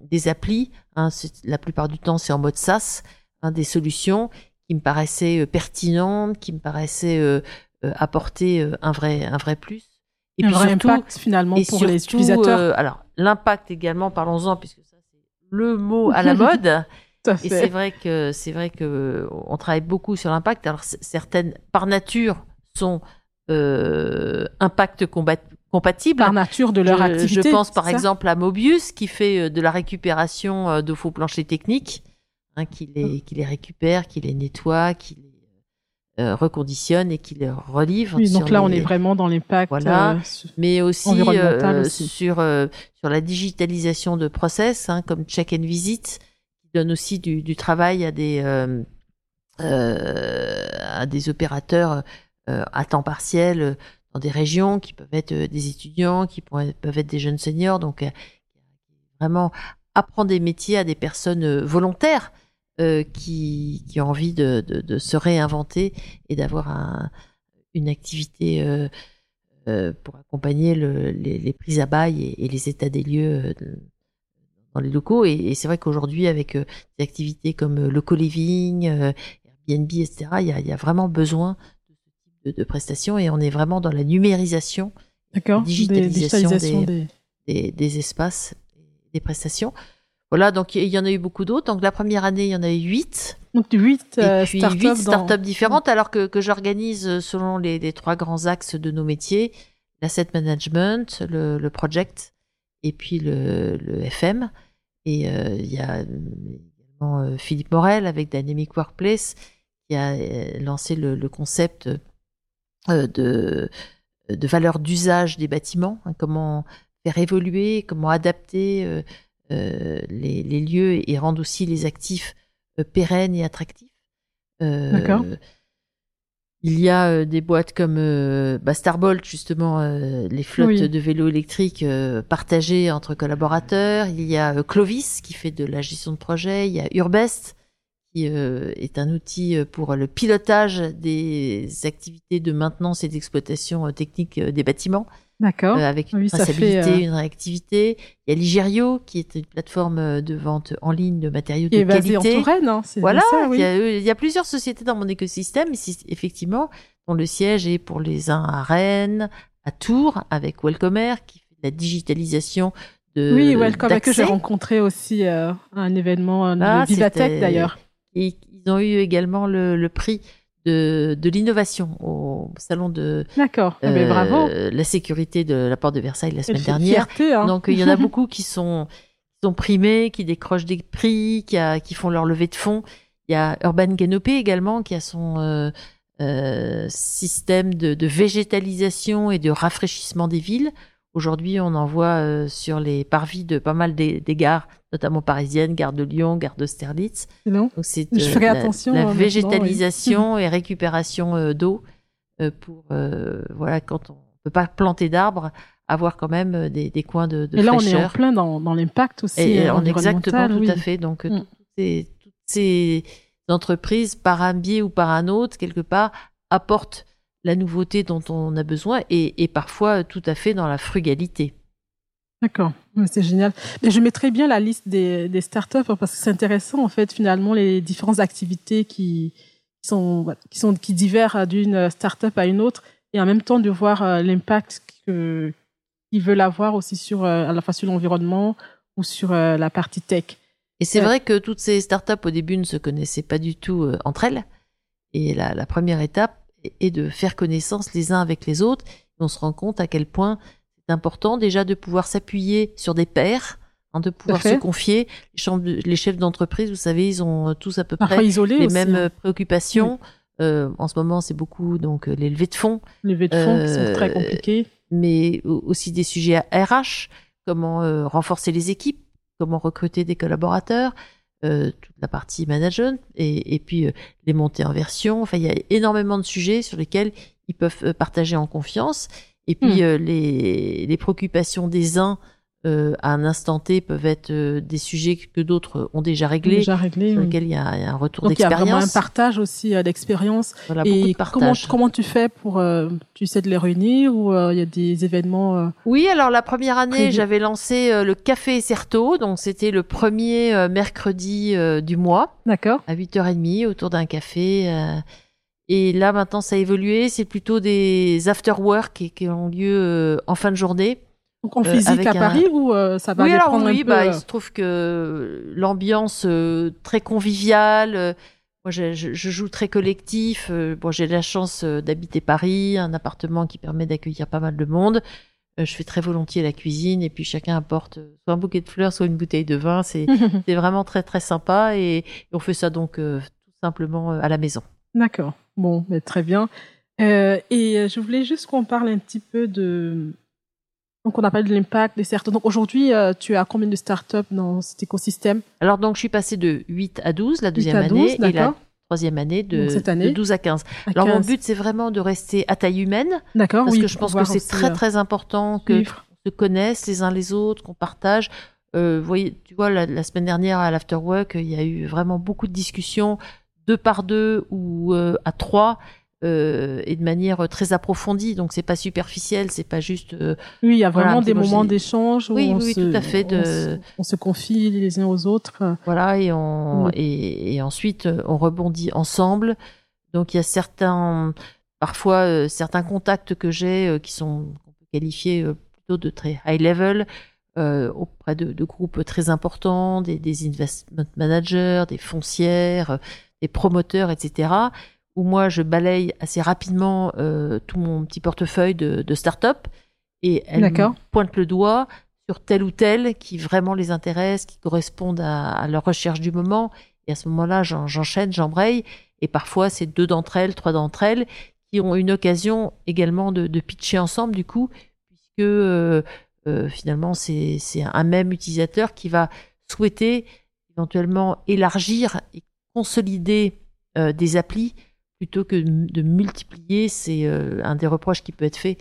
des applis Hein, la plupart du temps, c'est en mode SaaS, hein, des solutions qui me paraissaient pertinentes, qui me paraissaient apporter un vrai, un vrai plus. Et un puis vrai surtout, impact finalement pour les utilisateurs. alors l'impact également, parlons-en puisque ça c'est le mot à la mode. Et c'est vrai que c'est vrai que on travaille beaucoup sur l'impact. Alors certaines par nature sont euh, impact combat compatibles. Par nature de leur activité. Je pense par exemple à Mobius qui fait euh, de la récupération euh, de faux planchers techniques, hein, qui, les, mm. qui les récupère, qui les nettoie, qui les euh, reconditionne et qui les relivre. Oui, donc là on est vraiment dans l'impact. Voilà, mais aussi, aussi, sur sur la digitalisation de process, hein, comme check and visit, qui donne aussi du, du travail à des à des opérateurs à temps partiel dans des régions qui peuvent être euh, des étudiants, qui peuvent être des jeunes seniors. Donc, euh, vraiment apprendre des métiers à des personnes euh, qui, qui ont envie de, de, de se réinventer et d'avoir un, une activité pour accompagner le, les, les, prises à bail et, les états des lieux dans les locaux. Et, et c'est vrai qu'aujourd'hui, avec des activités comme le co-living, Airbnb, etc., il y a, il y a vraiment besoin de, prestations et on est vraiment dans la numérisation, la digitalisation, des, des... Des, espaces, des prestations. Voilà, donc il y en a eu beaucoup d'autres. Donc la première année, il y en a eu huit. Donc huit euh, startups, différentes, alors que, que j'organise euh, selon les, les, trois grands axes de nos métiers l'asset management, le, le, project et puis le, le FM. Et euh, il y a également euh, Philippe Morel avec Dynamic Workplace qui a lancé le, le concept de, de valeur d'usage des bâtiments, hein, comment faire évoluer, comment adapter les, les, lieux et rendre aussi les actifs pérennes et attractifs. Euh, D'accord. Il y a euh, des boîtes comme euh, bah, Starbolt, justement, euh, les flottes Oui. de vélos électriques euh, partagées entre collaborateurs. Il y a euh, Clovis qui fait de la gestion de projet. Il y a Urbest qui euh, est un outil euh, pour le pilotage des activités de maintenance et d'exploitation euh, technique des bâtiments D'accord. euh, avec une Oui, ça traçabilité, fait, euh, une réactivité. Il y a Ligerio qui est une plateforme de vente en ligne de matériaux Qui de est basé en. Touraine, hein, c'est Voilà, ça, oui. il, y a, il y a plusieurs sociétés dans mon écosystème, ici, effectivement, dont le siège est pour les uns à Rennes, à Tours, avec Welcomer, qui fait de la digitalisation de Oui, Welcome, que j'ai rencontré aussi euh, à un événement euh, Ah, de Vivatech d'ailleurs. Et ils ont eu également le, le prix de, de l'innovation au salon de D'accord. Eh ben, euh, bravo. la sécurité de la porte de Versailles la semaine dernière. fierté, hein. Donc il y en a beaucoup qui sont primés, qui décrochent des prix, qui, a- qui font leur levée de fonds. Il y a Urban Canopy également qui a son euh, euh, système de, de végétalisation et de rafraîchissement des villes. Aujourd'hui, on en voit euh, sur les parvis de pas mal des, des gares, notamment parisiennes, gare de Lyon, gare d'Austerlitz. Bon. Donc c'est Je euh, ferai la, attention, la hein, oui. végétalisation et récupération euh, d'eau euh, pour euh, voilà quand on peut pas planter d'arbres, avoir quand même des, des coins de, de Et là, on est en plein dans, dans l'impact aussi. Et on exactement tout oui. à fait. Donc Mm. toutes, ces, toutes ces entreprises, par un biais ou par un autre, quelque part, apportent la nouveauté dont on a besoin et, et parfois tout à fait dans la frugalité. D'accord, c'est génial. Mais je mettrai bien la liste des, des startups hein, parce que c'est intéressant en fait finalement les différentes activités qui sont qui sont qui diffèrent d'une startup à une autre et en même temps de voir euh, l'impact que qu'ils veulent avoir aussi sur euh, à la fois sur l'environnement ou sur euh, la partie tech. Et c'est Ouais. vrai que toutes ces startups au début ne se connaissaient pas du tout entre elles. Et la, la première étape est de faire connaissance les uns avec les autres. Et on se rend compte à quel point c'est important déjà de pouvoir s'appuyer sur des pairs, hein, de pouvoir se confier. Les, chefs d'entreprise, vous savez, ils ont euh, tous à peu Parfois près isolés les aussi, mêmes hein. euh, préoccupations. Euh, en ce moment, c'est beaucoup donc les levées de fonds, les levées de fonds qui sont très compliquées. mais au- aussi des sujets à RH, comment euh, renforcer les équipes, comment recruter des collaborateurs, euh, toute la partie management et, et puis euh, les montées en version. Enfin, il y a énormément de sujets sur lesquels ils peuvent euh, partager en confiance. Et puis Hmm. euh, les, les préoccupations des uns euh, à un instant T peuvent être euh, des sujets que d'autres ont déjà réglés, déjà réglées. sur lesquels il y a, il y a un retour Donc il y a vraiment un d'expérience. partage aussi euh, d'expérience. Voilà, Et de comment, comment tu fais pour, euh, tu sais de les réunir ou euh, il y a des événements euh, Oui, alors la première année, j'avais lancé le Café Certo, donc c'était le premier mercredi du mois D'accord à 8h30 autour d'un café. et là, maintenant, ça a évolué. C'est plutôt des after-work qui, qui ont lieu en fin de journée. Donc en Euh, physique à un- Paris ou euh, ça va oui, alors dépendre oui, un peu bah, euh, il se trouve que l'ambiance très conviviale. moi, je, je- je joue très collectif. euh, bon, j'ai la chance euh, d'habiter Paris, un appartement qui permet d'accueillir pas mal de monde. Euh, je fais très volontiers la cuisine et puis chacun apporte soit un bouquet de fleurs, soit une bouteille de vin. C'est vraiment très très sympa et, et on fait ça donc tout simplement à la maison. D'accord. Bon, mais très bien. Et je voulais juste qu'on parle un petit peu de. Donc, on a parlé de l'impact des startups. Donc, aujourd'hui, euh, tu as combien de startups dans cet écosystème? Alors donc je suis passée de 8 à 12 la deuxième à 12, année et la troisième année de, cette année, de 12 à 15. à Alors mon 15. but c'est vraiment de rester à taille humaine D'accord, parce oui, que je pense que c'est très euh, très important que se connaissent les uns les autres, qu'on partage. Euh, vous voyez, tu vois, la, la semaine dernière à l'Afterwork, il y a eu vraiment beaucoup de discussions, deux par deux ou euh, à trois, euh, et de manière très approfondie. Donc c'est pas superficiel, c'est pas juste. euh, Oui, il y a vraiment des moments d'échange où Oui, on, oui, se, tout à fait, on, se, on se confie les uns aux autres. Voilà, et, on, Mm. et, et ensuite euh, on rebondit ensemble. Donc il y a certains, parfois euh, certains contacts que j'ai euh, qui sont euh, plutôt de très high level euh, auprès de, de groupes très importants, des, des investment managers, des foncières, des promoteurs, etc. Où moi je balaye assez rapidement euh, tout mon petit portefeuille de, de start-up et elles me pointent le doigt sur tel ou tel qui vraiment les intéresse, qui correspondent à, à leur recherche du moment. Et à ce moment-là, j'en- j'enchaîne, j'embraye. Et parfois, c'est deux d'entre elles, trois d'entre elles qui ont une occasion également de, de pitcher ensemble, du coup, puisque euh, euh, finalement, c'est c'est un même utilisateur qui va souhaiter éventuellement élargir et consolider des applis plutôt que de multiplier. C'est un des reproches qui peut être fait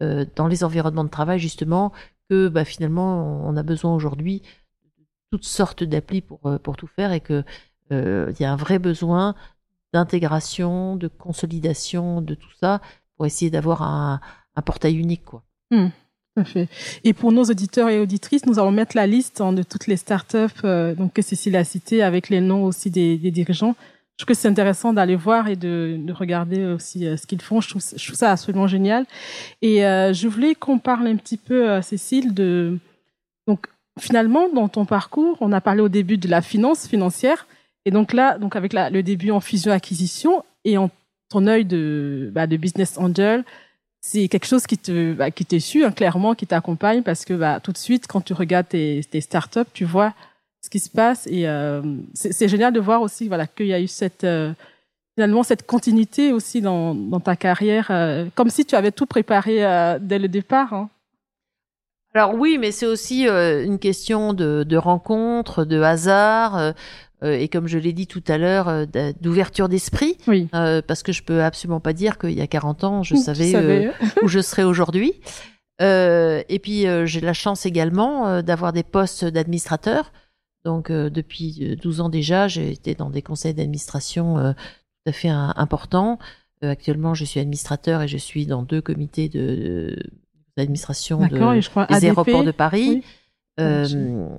dans les environnements de travail, justement, que bah, finalement, on a besoin aujourd'hui de toutes sortes d'applis pour, pour tout faire et que il y a un vrai besoin d'intégration, de consolidation, de tout ça, pour essayer d'avoir un, portail unique. Quoi. Fait. Et pour nos auditeurs et auditrices, nous allons mettre la liste hein, de toutes les startups euh, donc que Cécile a citées avec les noms aussi des, dirigeants. Je trouve que c'est intéressant d'aller voir et de, regarder aussi euh, ce qu'ils font. Je trouve, ça absolument génial. Et euh, je voulais qu'on parle un petit peu, Cécile, de donc finalement dans ton parcours, on a parlé au début de la finance financière, et donc là, donc avec le début en fusion-acquisition et en ton œil de, bah, de business angel, c'est quelque chose qui te bah, qui t'est su hein, clairement, qui t'accompagne parce que bah, tout de suite, quand tu regardes tes startups, tu vois ce qui se passe et euh, c'est génial de voir aussi voilà qu'il y a eu cette euh, finalement cette continuité aussi dans, dans ta carrière, euh, comme si tu avais tout préparé dès le départ. Hein. Alors oui, mais c'est aussi une question de, de rencontre, de hasard. Et comme je l'ai dit tout à l'heure, d'ouverture d'esprit, oui. Parce que je peux absolument pas dire qu'il y a 40 ans, je savais où je serais aujourd'hui. et puis j'ai la chance également d'avoir des postes d'administrateur. Donc depuis 12 ans déjà, j'ai été dans des conseils d'administration tout à fait importants. actuellement, je suis administrateur et je suis dans deux comités de d'administration de, des aéroports de Paris. Euh,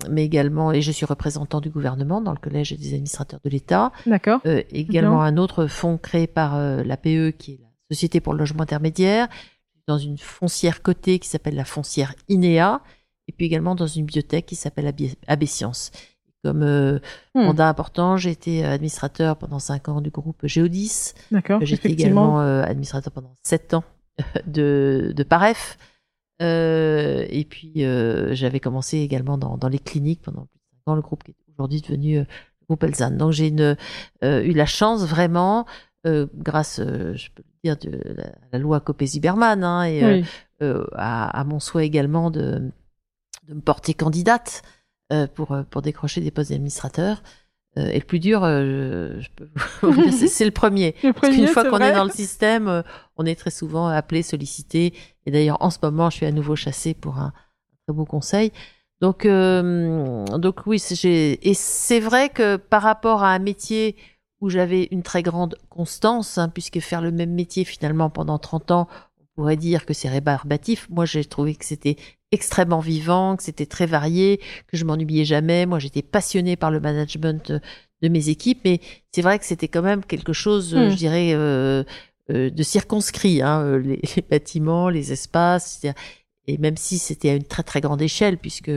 mais également, et je suis représentant du gouvernement dans le collège des administrateurs de l'État. D'accord. Euh, également un autre fonds créé par euh, l'APE, qui est la Société pour le logement intermédiaire, dans une foncière cotée qui s'appelle la foncière INEA, et puis également dans une bibliothèque qui s'appelle AB Science. Comme euh, hmm. mandat important, j'ai été administrateur pendant cinq ans du groupe Géodis. D'accord. J'étais également administrateur pendant sept ans de, de Paref. Euh, et puis, euh, j'avais commencé également dans, dans, les cliniques pendant plus de 5 ans, le groupe qui est aujourd'hui devenu euh, le groupe Elzan. Donc, j'ai eu la chance vraiment, grâce, je peux le dire, de la, loi Copé-Ziberman hein, et à, à, mon souhait également de, de me porter candidate pour, pour décrocher des postes d'administrateur. Euh, et le plus dur, euh, je peux vous dire, c'est le premier. le Parce qu'une fois qu'on est dans le système, euh, on est très souvent appelé, sollicité. Et d'ailleurs, en ce moment, je suis à nouveau chassé pour un, très beau conseil. Donc, donc oui, et c'est vrai que par rapport à un métier où j'avais une très grande constance, hein, puisque faire le même métier finalement pendant 30 ans, pourrait dire que c'est rébarbatif. Moi, j'ai trouvé que c'était extrêmement vivant, que c'était très varié, que je m'ennuyais jamais. Moi, j'étais passionnée par le management de mes équipes, mais c'est vrai que c'était quand même quelque chose, hmm. je dirais, euh, euh, de circonscrit, hein, euh, les, bâtiments, les espaces, et même si c'était à une très très grande échelle, puisque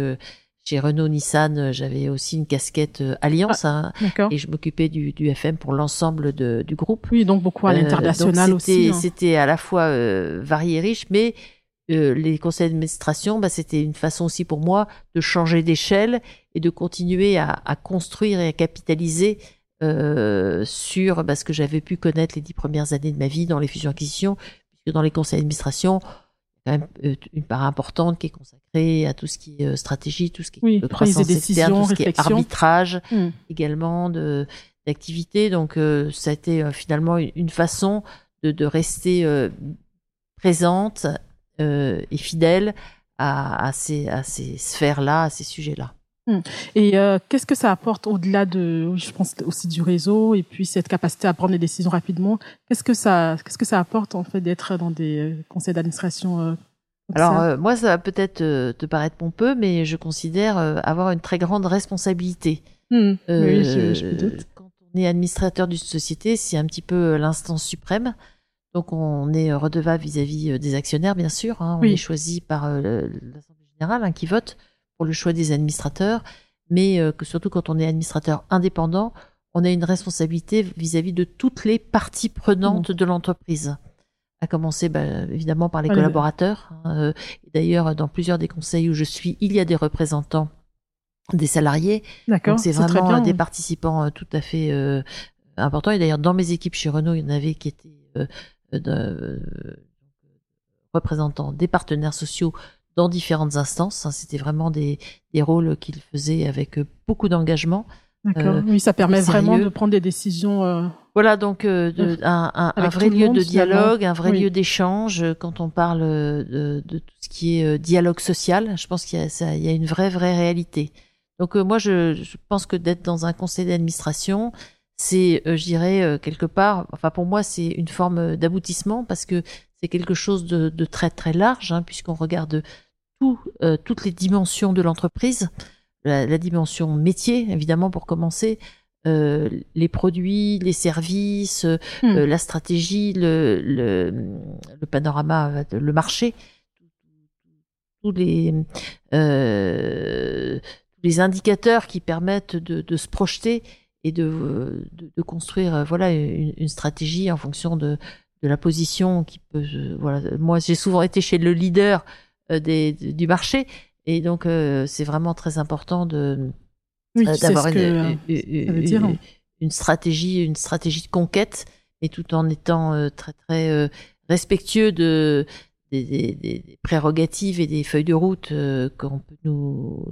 chez Renault Nissan, j'avais aussi une casquette Alliance, ah, hein, et je m'occupais du, du, FM pour l'ensemble du groupe. Oui, donc beaucoup à l'international aussi. Hein. C'était à la fois varié et riche, mais euh, les conseils d'administration, bah, c'était une façon aussi pour moi de changer d'échelle et de continuer à, à, construire et à capitaliser euh, sur bah, ce que j'avais pu connaître les dix premières années de ma vie dans les fusions-acquisitions, puisque dans les conseils d'administration, quand même euh, une part importante qui est consacrée à tout ce qui est euh, stratégie, tout ce qui est croissance externe, tout ce qui est arbitrage hmm. également de d'activité. Donc ça a été finalement une façon de, de rester présente euh, et fidèle à, à ces, à ces sphères-là, à ces sujets-là. Hmm. Et euh, qu'est-ce que ça apporte au-delà de, je pense aussi du réseau et puis cette capacité à prendre des décisions rapidement. Qu'est-ce que ça, qu'est-ce que ça apporte en fait d'être dans des euh, conseils d'administration euh, Alors euh, moi, ça va peut-être te paraître pompeux, mais je considère avoir une très grande responsabilité. Hmm. oui, je, je doute. Quand on est administrateur d'une société, c'est un petit peu l'instance suprême. Donc on est redevable vis-à-vis des actionnaires, bien sûr. Hein. On est choisi par l'Assemblée générale hein, qui vote pour le choix des administrateurs, mais euh, que surtout quand on est administrateur indépendant, on a une responsabilité vis-à-vis de toutes les parties prenantes mmh. de l'entreprise. À commencer bah, évidemment par les collaborateurs. Hein, D'ailleurs, dans plusieurs des conseils où je suis, il y a des représentants des salariés. D'accord. C'est vraiment des participants tout à fait importants. Et d'ailleurs, dans mes équipes chez Renault, il y en avait qui étaient de, représentants des partenaires sociaux dans différentes instances. Hein. C'était vraiment des, des rôles qu'ils faisaient avec beaucoup d'engagement. D'accord. Euh, oui, ça permet vraiment de prendre des décisions euh, Voilà, donc euh, de- un, un- un Avec vrai lieu monde, de dialogue, un vrai Oui. lieu d'échange euh, quand on parle euh, de, de tout ce qui est euh, dialogue social. Je pense qu'il y a, y une vraie, vraie réalité. Donc euh, moi, je, je pense que d'être dans un conseil d'administration, c'est, euh, je dirais, euh, quelque part, enfin pour moi, c'est une forme euh, d'aboutissement parce que c'est quelque chose de, de très, très large, hein, puisqu'on regarde tout, euh, toutes les dimensions de l'entreprise, la, la dimension métier, évidemment, pour commencer, euh, les produits, les services, euh, Hmm. euh, la stratégie, le, le, le panorama, le marché, tous les, indicateurs qui permettent de, de se projeter et de, de, de construire voilà une, une stratégie en fonction de, de la position qui peut voilà. Moi j'ai souvent été chez le leader des, du marché et donc euh, c'est vraiment très important de Oui, euh, d'avoir euh, une, stratégie, une stratégie de conquête, et tout en étant euh, très très euh, respectueux de des, des- des- des prérogatives et des feuilles de route euh, qu'on peut nous,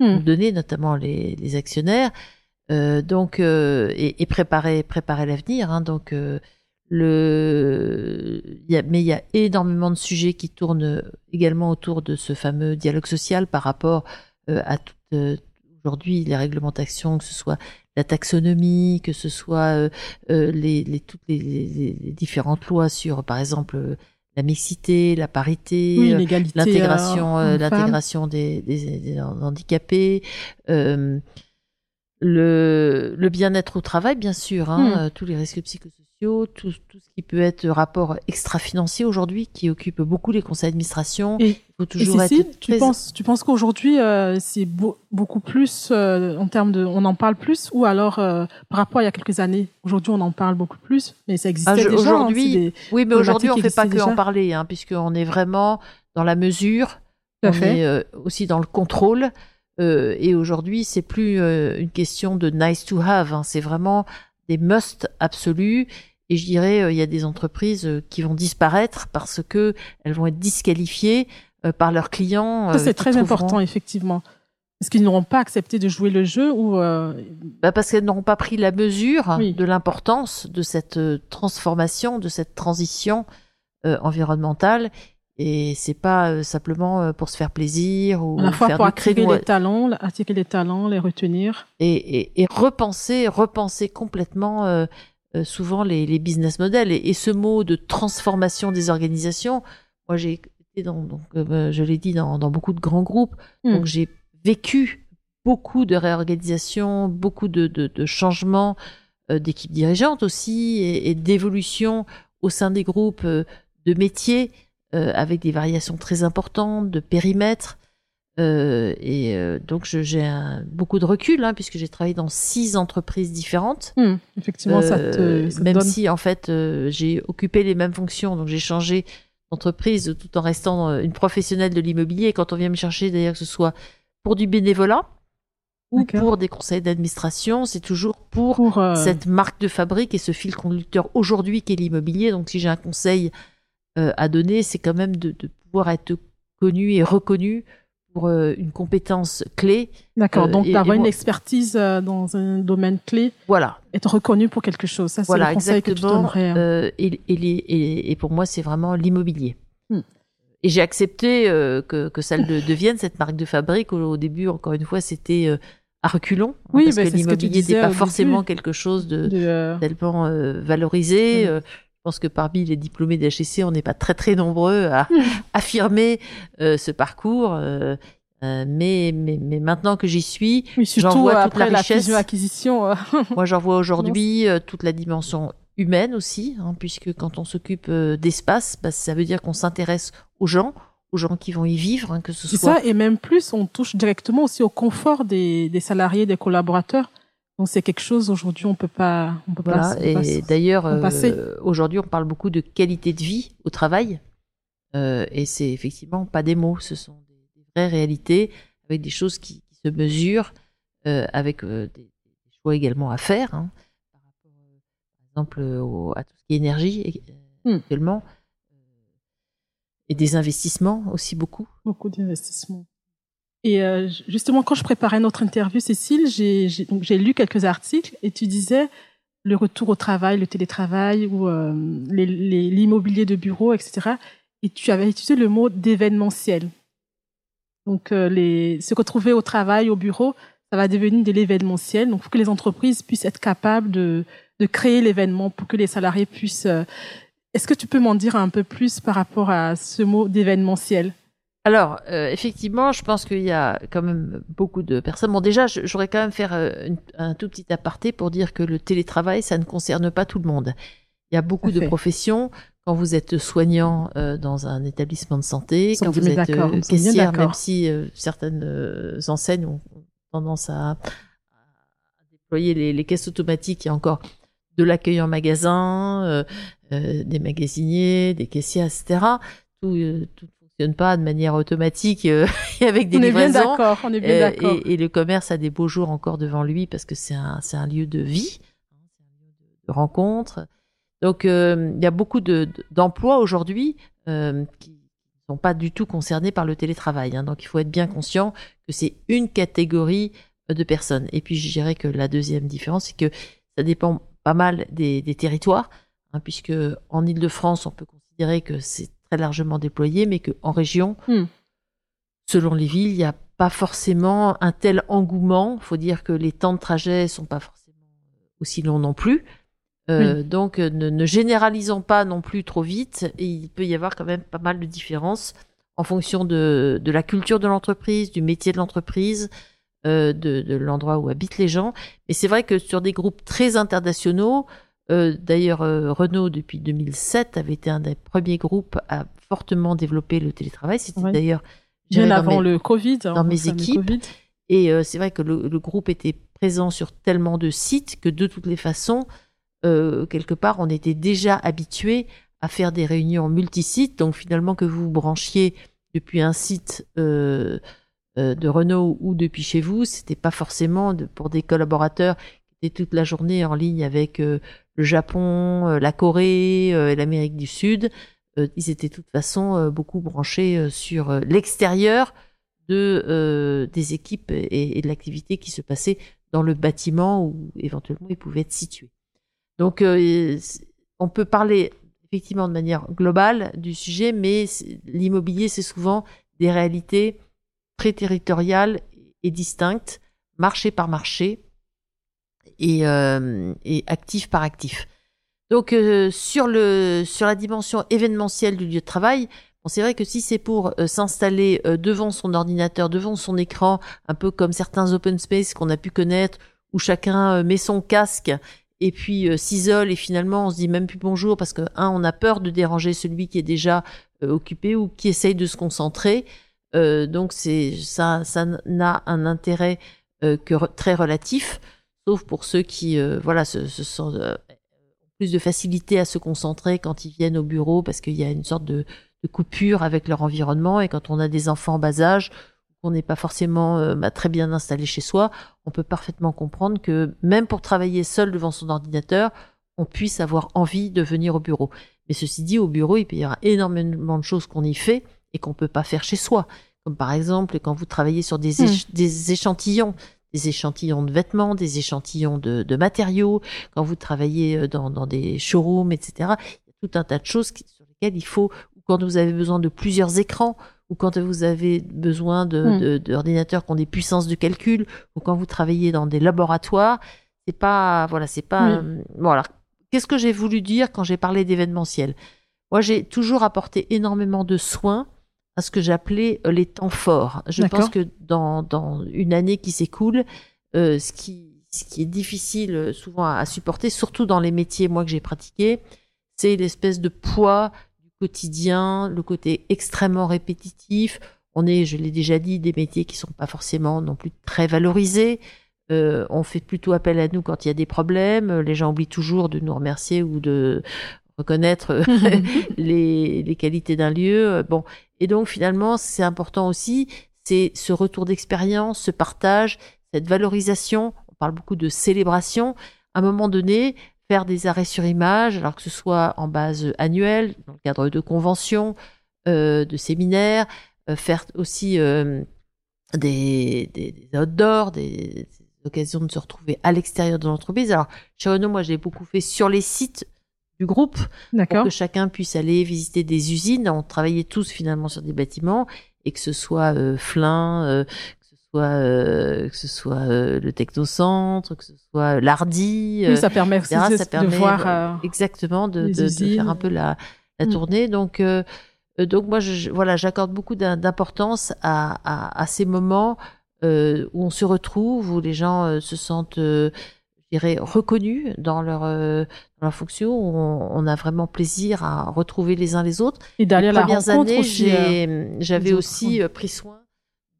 Hmm. nous donner, notamment les, les actionnaires. Euh, donc euh, et, et préparer préparer l'avenir. Hein, donc euh, le il y a, mais il y a énormément de sujets qui tournent également autour de ce fameux dialogue social par rapport euh, à toute euh, aujourd'hui les réglementations, que ce soit la taxonomie, que ce soit euh, les, les, toutes les, les- différentes lois sur, par exemple, la mixité, la parité, oui, l'intégration, l'intégration des, des, des handicapés, euh, le, le bien-être au travail, bien sûr, hein, Hmm. euh, tous les risques psychosociaux, tout, tout ce qui peut être rapport extra-financier aujourd'hui, qui occupe beaucoup les conseils d'administration. Et- Il faut toujours être tu penses, tu penses qu'aujourd'hui, euh, c'est beau- beaucoup plus euh, en termes de, on en parle plus, ou alors euh, par rapport à il y a quelques années, aujourd'hui on en parle beaucoup plus, mais ça existait Ah, je- déjà. hein, aujourd'hui, des- Oui, mais aujourd'hui, on ne fait pas que en déjà. parler, hein, puisqu'on est vraiment dans la mesure, Tout on fait. est aussi dans le contrôle. Euh, et aujourd'hui, c'est plus euh, une question de nice to have, hein, c'est vraiment des must absolus. Et je dirais, euh, il y a des entreprises qui vont disparaître parce que elles vont être disqualifiées par leurs clients. Ça c'est très trouveront- important effectivement, parce qu'ils n'auront pas accepté de jouer le jeu ou Bah, parce qu'elles n'auront pas pris la mesure Oui. de l'importance de cette transformation, de cette transition environnementale. Et c'est pas euh, simplement euh, pour se faire plaisir ou à la fois faire pour créneau les talents, attirer les talents, les retenir. et, et, et repenser, repenser complètement euh, euh, souvent les, les business models. Et, et ce mot de transformation des organisations, moi j'ai été dans, donc, euh, je l'ai dit, dans, dans beaucoup de grands groupes. Hmm. Donc j'ai vécu beaucoup de réorganisation, beaucoup de, de, de changements euh, d'équipes dirigeantes aussi et, d'évolution au sein des groupes euh, de métiers avec des variations très importantes de périmètre. Euh, et euh, donc j'ai beaucoup de recul hein, puisque j'ai travaillé dans six entreprises différentes. Hmm, effectivement, ça te, Euh, ça te même donne. si en fait euh, j'ai occupé les mêmes fonctions, donc j'ai changé d'entreprise tout en restant euh, une professionnelle de l'immobilier. Et quand on vient me chercher, d'ailleurs que ce soit pour du bénévolat ou pour des conseils d'administration, c'est toujours pour pour euh, cette marque de fabrique et ce fil conducteur aujourd'hui qu'est l'immobilier. Donc si j'ai un conseil euh, à donner, c'est quand même de, de pouvoir être connu et reconnu pour euh, une compétence clé. D'accord, euh, donc d'avoir une expertise dans un domaine clé, Voilà, être reconnu pour quelque chose. Ça, c'est voilà le conseil que tu exactement. donnerais. hein. Et, et, les- et- et pour moi, c'est vraiment l'immobilier. Hmm. Et j'ai accepté que, que ça le devienne cette marque de fabrique. Au, au début, encore une fois, c'était à reculons. hein, Oui, parce bah, que l'immobilier n'était pas forcément début. quelque chose de, de, euh, tellement euh, valorisé. Mm. Euh, je pense que parmi les diplômés d'HEC, on n'est pas très très nombreux à affirmer euh, ce parcours. euh, euh, mais, mais, mais maintenant que j'y suis, j'en vois toute la après la, richesse. fusion-acquisition. euh, moi j'en vois aujourd'hui euh, toute la dimension humaine aussi, hein, puisque quand on s'occupe d'espace, bah, ça veut dire qu'on s'intéresse aux gens, aux gens qui vont y vivre, hein, que ce C'est soit ça, et même plus, on touche directement aussi au confort des, des salariés, des collaborateurs. Donc c'est quelque chose aujourd'hui, on peut pas, on peut Voilà, pas. et d'ailleurs, euh, aujourd'hui, on parle beaucoup de qualité de vie au travail, euh, et c'est effectivement pas des mots, ce sont des, vraies réalités, avec des choses qui, qui se mesurent, euh, avec euh, des, des choix également à faire, hein, par rapport, par exemple, au- à tout ce qui est énergie Hmm. actuellement, et des investissements aussi beaucoup. beaucoup d'investissements. Et euh, justement, quand je préparais notre interview, Cécile, j'ai lu quelques articles et tu disais le retour au travail, le télétravail ou l'immobilier de bureau, etc. Et tu avais utilisé le mot d'événementiel. Donc, les, se au travail, au bureau, ça va devenir de l'événementiel. Donc, pour que les entreprises puissent être capables de, de créer l'événement, pour que les salariés puissent. Est-ce que tu peux m'en dire un peu plus par rapport à ce mot d'événementiel? Alors, euh, effectivement, je pense qu'il y a quand même beaucoup de personnes. Bon, déjà, j'aurais quand même faire euh, un tout petit aparté pour dire que le télétravail, ça ne concerne pas tout le monde. Il y a beaucoup de professions. Quand vous êtes soignant euh, dans un établissement de santé, quand vous êtes caissière, même si certaines enseignes ont tendance à, déployer les, les, caisses automatiques, il y a encore de l'accueil en magasin, des magasiniers, des caissiers, etc. Tout, tout fonctionne pas de manière automatique euh, et avec des on livraisons. Est bien d'accord, on est bien euh, d'accord. Et, le commerce a des beaux jours encore devant lui parce que c'est un, un lieu de vie, hein, de, rencontre. Donc euh, il y a beaucoup de, d'emplois aujourd'hui qui ne sont pas du tout concernés par le télétravail. Hein, donc il faut être bien conscient que c'est une catégorie de personnes. Et puis je dirais que la deuxième différence, c'est que ça dépend pas mal des, des territoires, hein, puisque en Ile-de-France, on peut considérer que c'est largement déployé, mais qu'en région, hmm. selon les villes, il n'y a pas forcément un tel engouement. Il faut dire que les temps de trajet sont pas forcément aussi longs non plus. Euh, donc, ne, généralisons pas non plus trop vite. Et il peut y avoir quand même pas mal de différences en fonction de, la culture de l'entreprise, du métier de l'entreprise, euh, de, l'endroit où habitent les gens. Mais c'est vrai que sur des groupes très internationaux, euh, d'ailleurs, euh, Renault, depuis 2007, avait été un des premiers groupes à fortement développer le télétravail. C'était d'ailleurs bien avant le Covid. Hein, dans mes équipes. Et euh, c'est vrai que le, groupe était présent sur tellement de sites que de toutes les façons, quelque part, on était déjà habitué à faire des réunions multisites. Donc finalement, que vous vous branchiez depuis un site de Renault ou depuis chez vous, c'était pas forcément pour des collaborateurs qui étaient toute la journée en ligne avec le Japon, euh, la Corée euh, l'Amérique du Sud, euh, ils étaient de toute façon beaucoup branchés sur l'extérieur de des équipes et, de l'activité qui se passait dans le bâtiment où éventuellement ils pouvaient être situés. Donc on peut parler effectivement de manière globale du sujet, mais l'immobilier c'est souvent des réalités très territoriales et distinctes, marché par marché, et, euh, et actif par actif. Donc euh, sur le sur la dimension événementielle du lieu de travail, bon, c'est vrai que si c'est pour euh, s'installer devant son ordinateur, devant son écran, un peu comme certains open space qu'on a pu connaître, où chacun met son casque et puis s'isole et finalement on se dit même plus bonjour parce que un on a peur de déranger celui qui est déjà occupé ou qui essaye de se concentrer. donc c'est ça ça n'a un intérêt que très relatif sauf pour ceux qui euh, voilà se, euh, plus de facilité à se concentrer quand ils viennent au bureau parce qu'il y a une sorte de, de, coupure avec leur environnement et quand on a des enfants en bas âge qu'on n'est pas forcément euh, bah, très bien installé chez soi, on peut parfaitement comprendre que même pour travailler seul devant son ordinateur, on puisse avoir envie de venir au bureau. Mais ceci dit, au bureau, il peut y avoir énormément de choses qu'on y fait et qu'on peut pas faire chez soi. Comme par exemple, quand vous travaillez sur des, mmh. des échantillons, des échantillons de vêtements, des échantillons de, matériaux, quand vous travaillez euh, dans, des showrooms, etc. Il y a tout un tas de choses sur lesquelles il faut, ou quand vous avez besoin de plusieurs écrans, ou quand vous avez besoin hmm. d'ordinateurs de, qui ont des puissances de calcul, ou quand vous travaillez dans des laboratoires, c'est pas, voilà, c'est pas, bon alors, qu'est-ce que j'ai voulu dire quand j'ai parlé d'événementiel? Moi, j'ai toujours apporté énormément de soins à ce que j'appelais euh, les temps forts. Je pense que dans, dans une année qui s'écoule, euh, ce, qui, ce qui est difficile euh, souvent à, supporter, surtout dans les métiers moi que j'ai pratiqués, c'est l'espèce de poids du quotidien, le côté extrêmement répétitif. On est, je l'ai déjà dit, des métiers qui sont pas forcément non plus très valorisés. Euh, on fait plutôt appel à nous quand il y a des problèmes. Les gens oublient toujours de nous remercier ou de reconnaître les, les, qualités d'un lieu. Bon, et donc finalement, c'est important aussi, c'est ce retour d'expérience, ce partage, cette valorisation. On parle beaucoup de célébration. À un moment donné, faire des arrêts sur image, alors que ce soit en base annuelle, dans le cadre de conventions, euh, de séminaires, euh, faire aussi euh, des, des, des outdoors, des, l'occasion de se retrouver à l'extérieur de l'entreprise. Alors, chez Renault, moi, j'ai beaucoup fait sur les sites du groupe pour que chacun puisse aller visiter des usines. On travaillait tous finalement sur des bâtiments et que ce soit euh, Flin, euh, que ce soit euh, que ce soit euh, le Technocentre, que ce soit l'Ardi. Oui, euh, ça permet aussi etc. de, ça de permet voir. euh, euh, exactement de, de- de faire un peu la, la Mm. tournée. Donc euh, euh, donc moi je, voilà j'accorde beaucoup d'im- d'importance à, à, à ces moments euh, où on se retrouve, où les gens euh, se sentent euh, dirais reconnus dans leur euh, dans leur fonction, on, on a vraiment plaisir à retrouver les uns les autres. et d'aller Les la premières années, euh, j'avais aussi euh, pris soin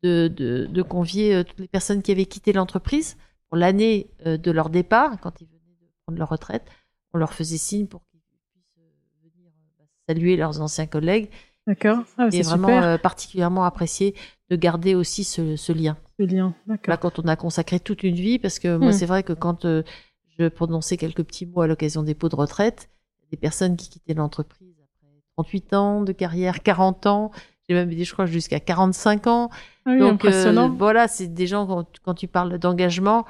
de, de, de convier euh, toutes les personnes qui avaient quitté l'entreprise pour l'année de leur départ, quand ils venaient de prendre leur retraite. On leur faisait signe pour qu'ils puissent venir saluer leurs anciens collègues. D'accord. Ah, c'est vraiment super. particulièrement apprécié de garder aussi ce, ce lien. ce lien. D'accord. Là, quand on a consacré toute une vie, parce que moi, Mm. c'est vrai que quand euh, je prononçais quelques petits mots à l'occasion des pots de retraite, des personnes qui quittaient l'entreprise après 38 ans de carrière, 40 ans, j'ai même dit, je crois, jusqu'à 45 ans. Ah oui, Donc, euh, impressionnant. voilà, c'est des gens, quand, quand tu parles d'engagement,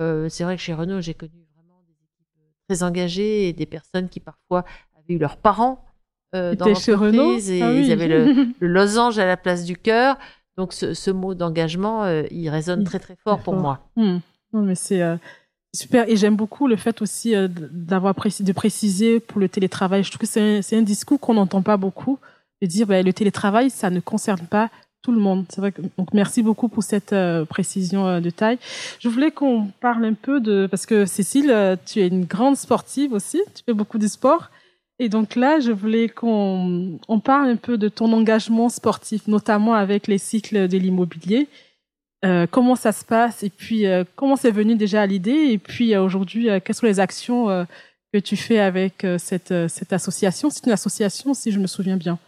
euh, c'est vrai que chez Renault, j'ai connu vraiment des équipes très engagées et des personnes qui parfois avaient eu leurs parents euh, dans T'étais chez Renault l'entreprise et Ah oui. ils avaient le, le losange à la place du cœur. Donc ce, ce mot d'engagement, euh, il résonne Il- très très fort pour moi. Hmm. Non, mais c'est euh, super. Et j'aime beaucoup le fait aussi euh, d'avoir précis, de préciser pour le télétravail. Je trouve que c'est un, discours qu'on n'entend pas beaucoup. De dire ben, le télétravail, ça ne concerne pas tout le monde. C'est vrai que, donc merci beaucoup pour cette précision de taille. Je voulais qu'on parle un peu de parce que Cécile, tu es une grande sportive aussi. Tu fais beaucoup de sport. Et donc là, je voulais qu'on on parle un peu de ton engagement sportif, notamment avec les cycles de l'immobilier. Euh, comment ça se passe et puis euh, comment c'est venu déjà à l'idée et puis euh, aujourd'hui quelles sont les actions que tu fais avec cette, cette association? C'est une association si je me souviens bien.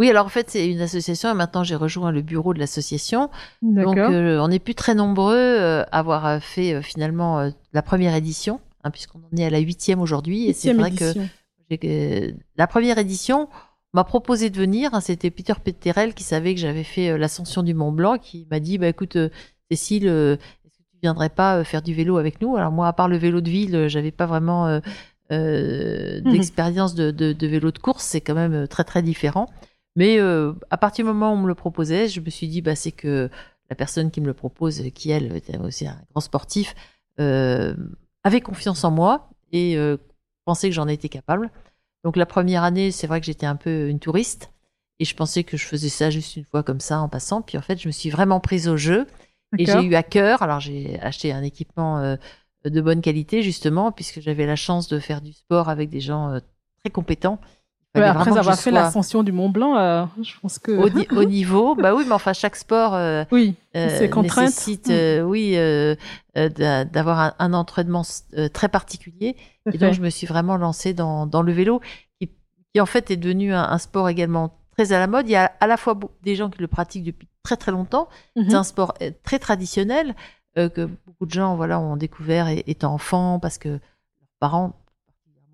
Oui, alors en fait, c'est une association et maintenant j'ai rejoint le bureau de l'association. Donc euh, on n'est plus très nombreux euh, à avoir fait euh, finalement la première édition, hein, puisqu'on en est à la huitième aujourd'hui. Et c'est vrai que édition. La première édition on m'a proposé de venir. hein, C'était Peter Peterel qui savait que j'avais fait euh, l'ascension du Mont Blanc, qui m'a dit bah écoute euh, Cécile, euh, est-ce que tu viendrais pas faire du vélo avec nous? Alors moi, à part le vélo de ville, j'avais pas vraiment euh, euh, Mhm. d'expérience de, de, de vélo de course. C'est quand même très très différent. Mais euh, à partir du moment où on me le proposait, je me suis dit bah c'est que la personne qui me le propose, qui elle était aussi un grand sportif, avait confiance en moi et pensait que j'en étais capable. Donc la première année, c'est vrai que j'étais un peu une touriste et je pensais que je faisais ça juste une fois comme ça en passant. Puis en fait, je me suis vraiment prise au jeu et j'ai eu à cœur. Alors j'ai acheté un équipement euh, de bonne qualité justement puisque j'avais la chance de faire du sport avec des gens euh, très compétents. Ouais, après avoir fait sois l'ascension du Mont Blanc, euh, je pense que au, ni- au niveau, bah oui, mais enfin chaque sport euh, oui, euh, nécessite, euh, oui, euh, d'a- d'avoir un, un entraînement très particulier. Et donc, je me suis vraiment lancée dans, dans le vélo, qui, qui en fait est devenu un, un sport également très à la mode. Il y a à la fois des gens qui le pratiquent depuis très très longtemps. Mhm. C'est un sport très traditionnel que beaucoup de gens voilà ont découvert étant enfants parce que leurs parents,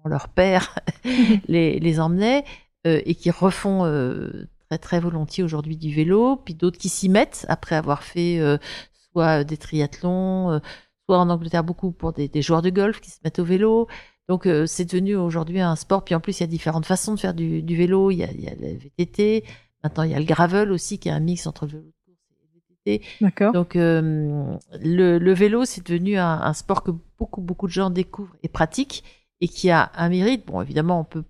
leur père, les, les emmenaient euh, et qui refont euh, très très volontiers aujourd'hui du vélo. Puis d'autres qui s'y mettent après avoir fait euh, soit des triathlons, soit en Angleterre beaucoup pour des, des joueurs de golf qui se mettent au vélo. Donc c'est devenu aujourd'hui un sport. Puis en plus il y a différentes façons de faire du, du vélo. Il y, a, il y a le VTT. Maintenant il y a le gravel aussi qui est un mix entre le vélo de course et le VTT. D'accord. Donc euh, le, le vélo, c'est devenu un, un sport que beaucoup beaucoup de gens découvrent et pratiquent et qui a un mérite. Bon, évidemment, on peut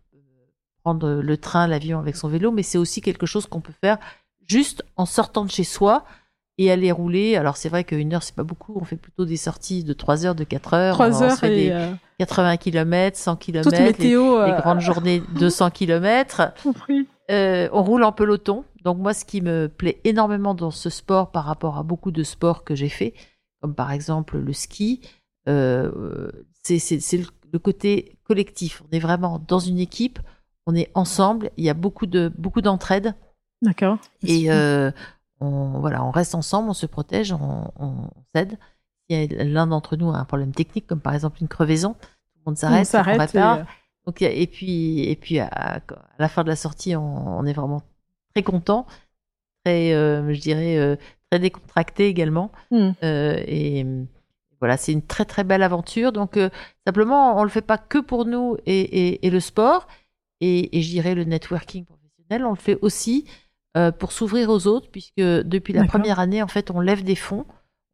prendre le train, l'avion avec son vélo, mais c'est aussi quelque chose qu'on peut faire juste en sortant de chez soi et aller rouler. Alors c'est vrai qu'une heure, c'est pas beaucoup. On fait plutôt des sorties de 3 heures, de 4 heures. Trois on heures se fait et des euh, 80 km, 100 km, les, météo. les euh, grandes journées de 100 km. Euh, on roule en peloton. Donc moi, ce qui me plaît énormément dans ce sport par rapport à beaucoup de sports que j'ai fait, comme par exemple le ski, euh, c'est le, le côté collectif. On est vraiment dans une équipe, on est ensemble. Il y a beaucoup de beaucoup d'entraide D'accord. et euh, on voilà, on reste ensemble, on se protège, on, on s'aide. Si l'un d'entre nous a un problème technique, comme par exemple une crevaison, tout le monde on s'arrête, on euh, Donc, et puis, et puis à, à la fin de la sortie, on, on est vraiment très content, très, euh, je dirais, euh, très décontracté également. hmm. Euh, et, voilà, c'est une très très belle aventure. Donc simplement, on le fait pas que pour nous et, le sport et, et je dirais le networking professionnel, on le fait aussi pour s'ouvrir aux autres, puisque depuis la première année, en fait, on lève des fonds.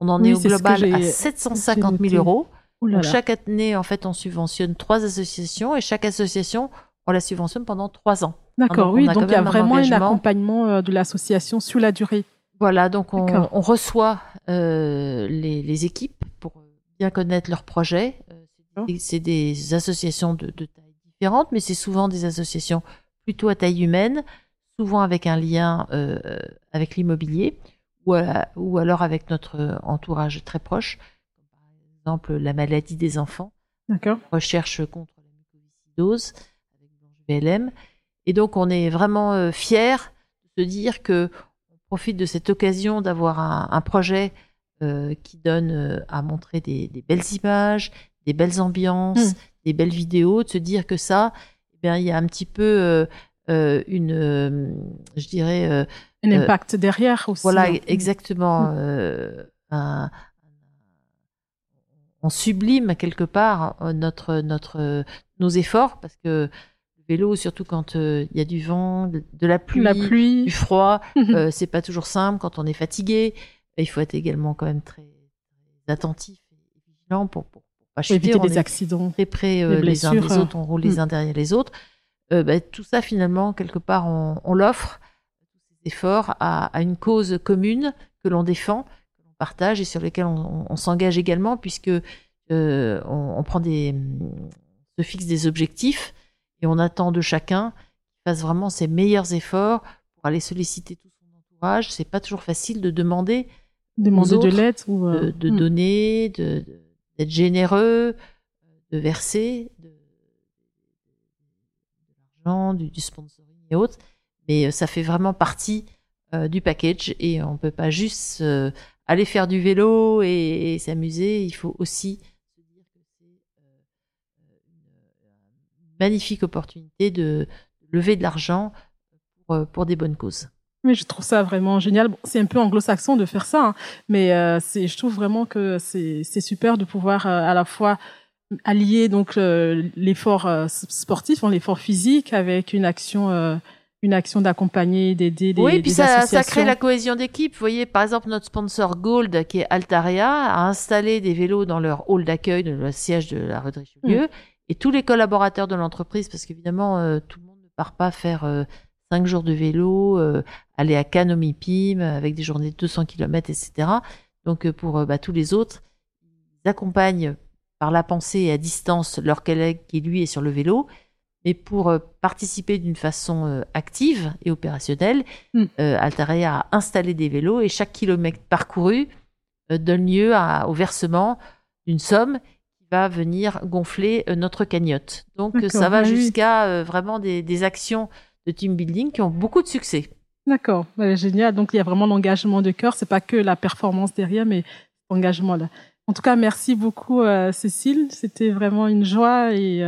On en est au global à 750 000 euros. Donc, chaque année, en fait, on subventionne trois associations et chaque association, on la subventionne pendant trois ans. D'accord, oui, donc il y a vraiment un accompagnement euh, de l'association sur la durée. Voilà, donc on, on reçoit euh, les, les, équipes bien connaître leurs projets. Euh, c'est des associations de, de taille différente, mais c'est souvent des associations plutôt à taille humaine, souvent avec un lien euh, avec l'immobilier ou, ou alors avec notre entourage très proche exemple la maladie des enfants. Recherche contre la mucoviscidose avec VLM. Et donc on est vraiment euh, fiers de se dire que on profite de cette occasion d'avoir un, projet euh, qui donne euh, à montrer des, belles images, des belles ambiances, hmm. des belles vidéos, de se dire que ça, eh bien il y a un petit peu une, je dirais, un impact derrière aussi. Voilà, exactement. Un, on sublime quelque part euh, notre notre euh, nos efforts parce que le vélo surtout quand euh, il y a du vent de, la, pluie, du froid c'est pas toujours simple quand on est fatigué il faut être également quand même très, attentif et vigilant pour, pour, pas chuter éviter des accidents très près les uns des autres on roule les mm. uns derrière les autres bah, tout ça finalement quelque part on, l'offre tous ces efforts à, à une cause commune que l'on défend partage et sur lesquels on, s'engage également, puisque euh, on, prend des, se fixe des objectifs et on attend de chacun qu'il fasse vraiment ses meilleurs efforts pour aller solliciter tout son entourage. C'est pas toujours facile de demander, demander de l'aide ou euh, de, hmm. donner, de, d'être généreux, de verser de, l'argent, du, sponsoring et autres. Mais euh, ça fait vraiment partie du package et on peut pas juste aller faire du vélo et, s'amuser, il faut aussi se dire que c'est euh, une magnifique opportunité de lever de l'argent pour, euh, pour des bonnes causes. Oui, je trouve ça vraiment génial. c'est un peu anglo-saxon de faire ça, hein, mais euh, c'est, je trouve vraiment que c'est, c'est super de pouvoir à la fois allier donc l'effort sportif, hein, l'effort physique avec une action une action d'accompagner, d'aider des, oui, puis ça, ça crée la cohésion d'équipe. Vous voyez, par exemple, notre sponsor Gold, qui est Altaria, a installé des vélos dans leur hall d'accueil, de le siège de la rue de Richelieu, mm. et tous les collaborateurs de l'entreprise, parce qu'évidemment, euh, tout le monde ne part pas faire euh, cinq jours de vélo, euh, aller à Cannes au avec des journées de 200 km, etc. Donc, pour bah, tous les autres, ils accompagnent par la pensée et à distance leur collègue qui, lui, est sur le vélo, mais pour euh, participer d'une façon euh, active et opérationnelle, mm. euh, a installé des vélos et chaque kilomètre parcouru donne lieu au versement d'une somme qui va venir gonfler notre cagnotte. Donc ça va jusqu'à vraiment des, actions de team building qui ont beaucoup de succès. D'accord, génial. Donc il y a vraiment l'engagement de cœur. C'est pas que la performance derrière, mais l'engagement là. En tout cas, merci beaucoup Cécile. C'était vraiment une joie et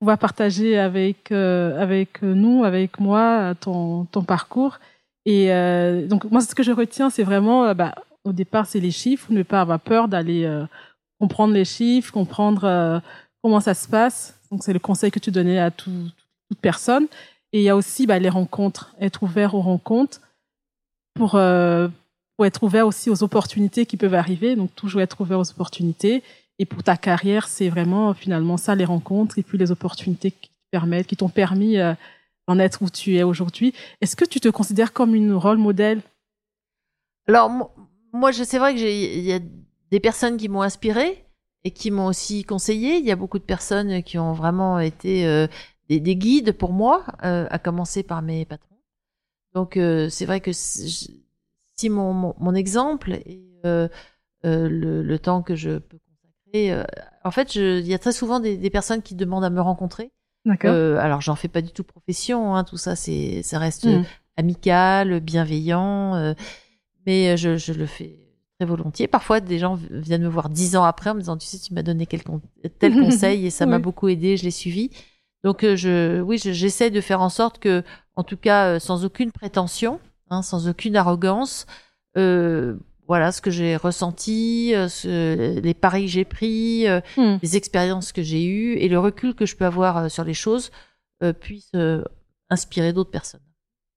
pouvoir partager avec euh, avec nous, avec moi, ton ton parcours. Et euh, donc moi, ce que je retiens, c'est vraiment, euh, bah, au départ, c'est les chiffres, ne pas avoir peur d'aller comprendre les chiffres, comprendre comment ça se passe. Donc c'est le conseil que tu donnais à tout, toute personne. Et il y a aussi bah, les rencontres, être ouvert aux rencontres pour pour être ouvert aussi aux opportunités qui peuvent arriver. Donc toujours être ouvert aux opportunités et pour ta carrière, c'est vraiment finalement ça, les rencontres et puis les opportunités qui te permettent, qui t'ont permis euh, d'en être où tu es aujourd'hui. Est-ce que tu te considères comme une rôle modèle? Alors, moi, c'est vrai que il y a des personnes qui m'ont inspiré et qui m'ont aussi conseillé. Il y a beaucoup de personnes qui ont vraiment été euh, des, guides pour moi, euh, à commencer par mes patrons. Donc, c'est vrai que si mon, mon, exemple et le, le, temps que je peux euh, en fait, il y a très souvent des, personnes qui demandent à me rencontrer. Euh, alors, j'en fais pas du tout profession. Hein, tout ça, c'est, ça reste mm. amical, bienveillant. Euh, mais je, le fais très volontiers. Parfois, des gens viennent me voir dix ans après en me disant, tu sais, tu m'as donné quel tel conseil et ça m'a beaucoup aidé. Je l'ai suivi. Donc, je, oui, j'essaie de faire en sorte que, en tout cas, sans aucune prétention, hein, sans aucune arrogance, voilà ce que j'ai ressenti, euh, ce- les paris que j'ai pris, euh, Hmm. les expériences que j'ai eues et le recul que je peux avoir euh, sur les choses euh, puissent euh, inspirer d'autres personnes.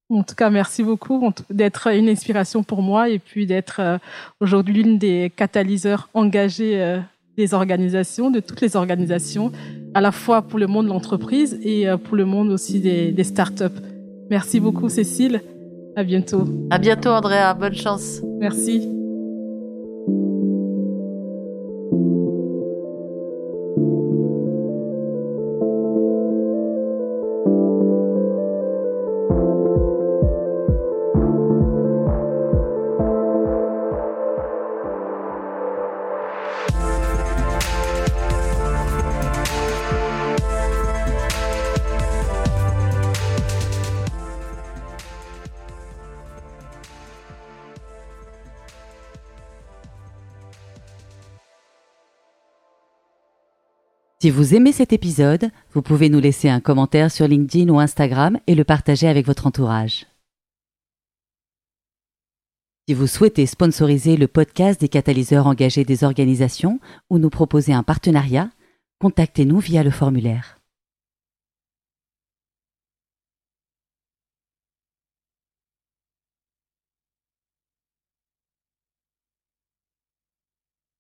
En tout cas, merci beaucoup d'être une inspiration pour moi et puis d'être euh, aujourd'hui l'une des catalyseurs engagés euh, des organisations, de toutes les organisations, à la fois pour le monde de l'entreprise et euh, pour le monde aussi des, des startups. Merci beaucoup, Cécile. À bientôt. À bientôt, Andrea. Bonne chance. Merci. Si vous aimez cet épisode, vous pouvez nous laisser un commentaire sur LinkedIn ou Instagram et le partager avec votre entourage. Si vous souhaitez sponsoriser le podcast des catalyseurs engagés des organisations ou nous proposer un partenariat, contactez-nous via le formulaire.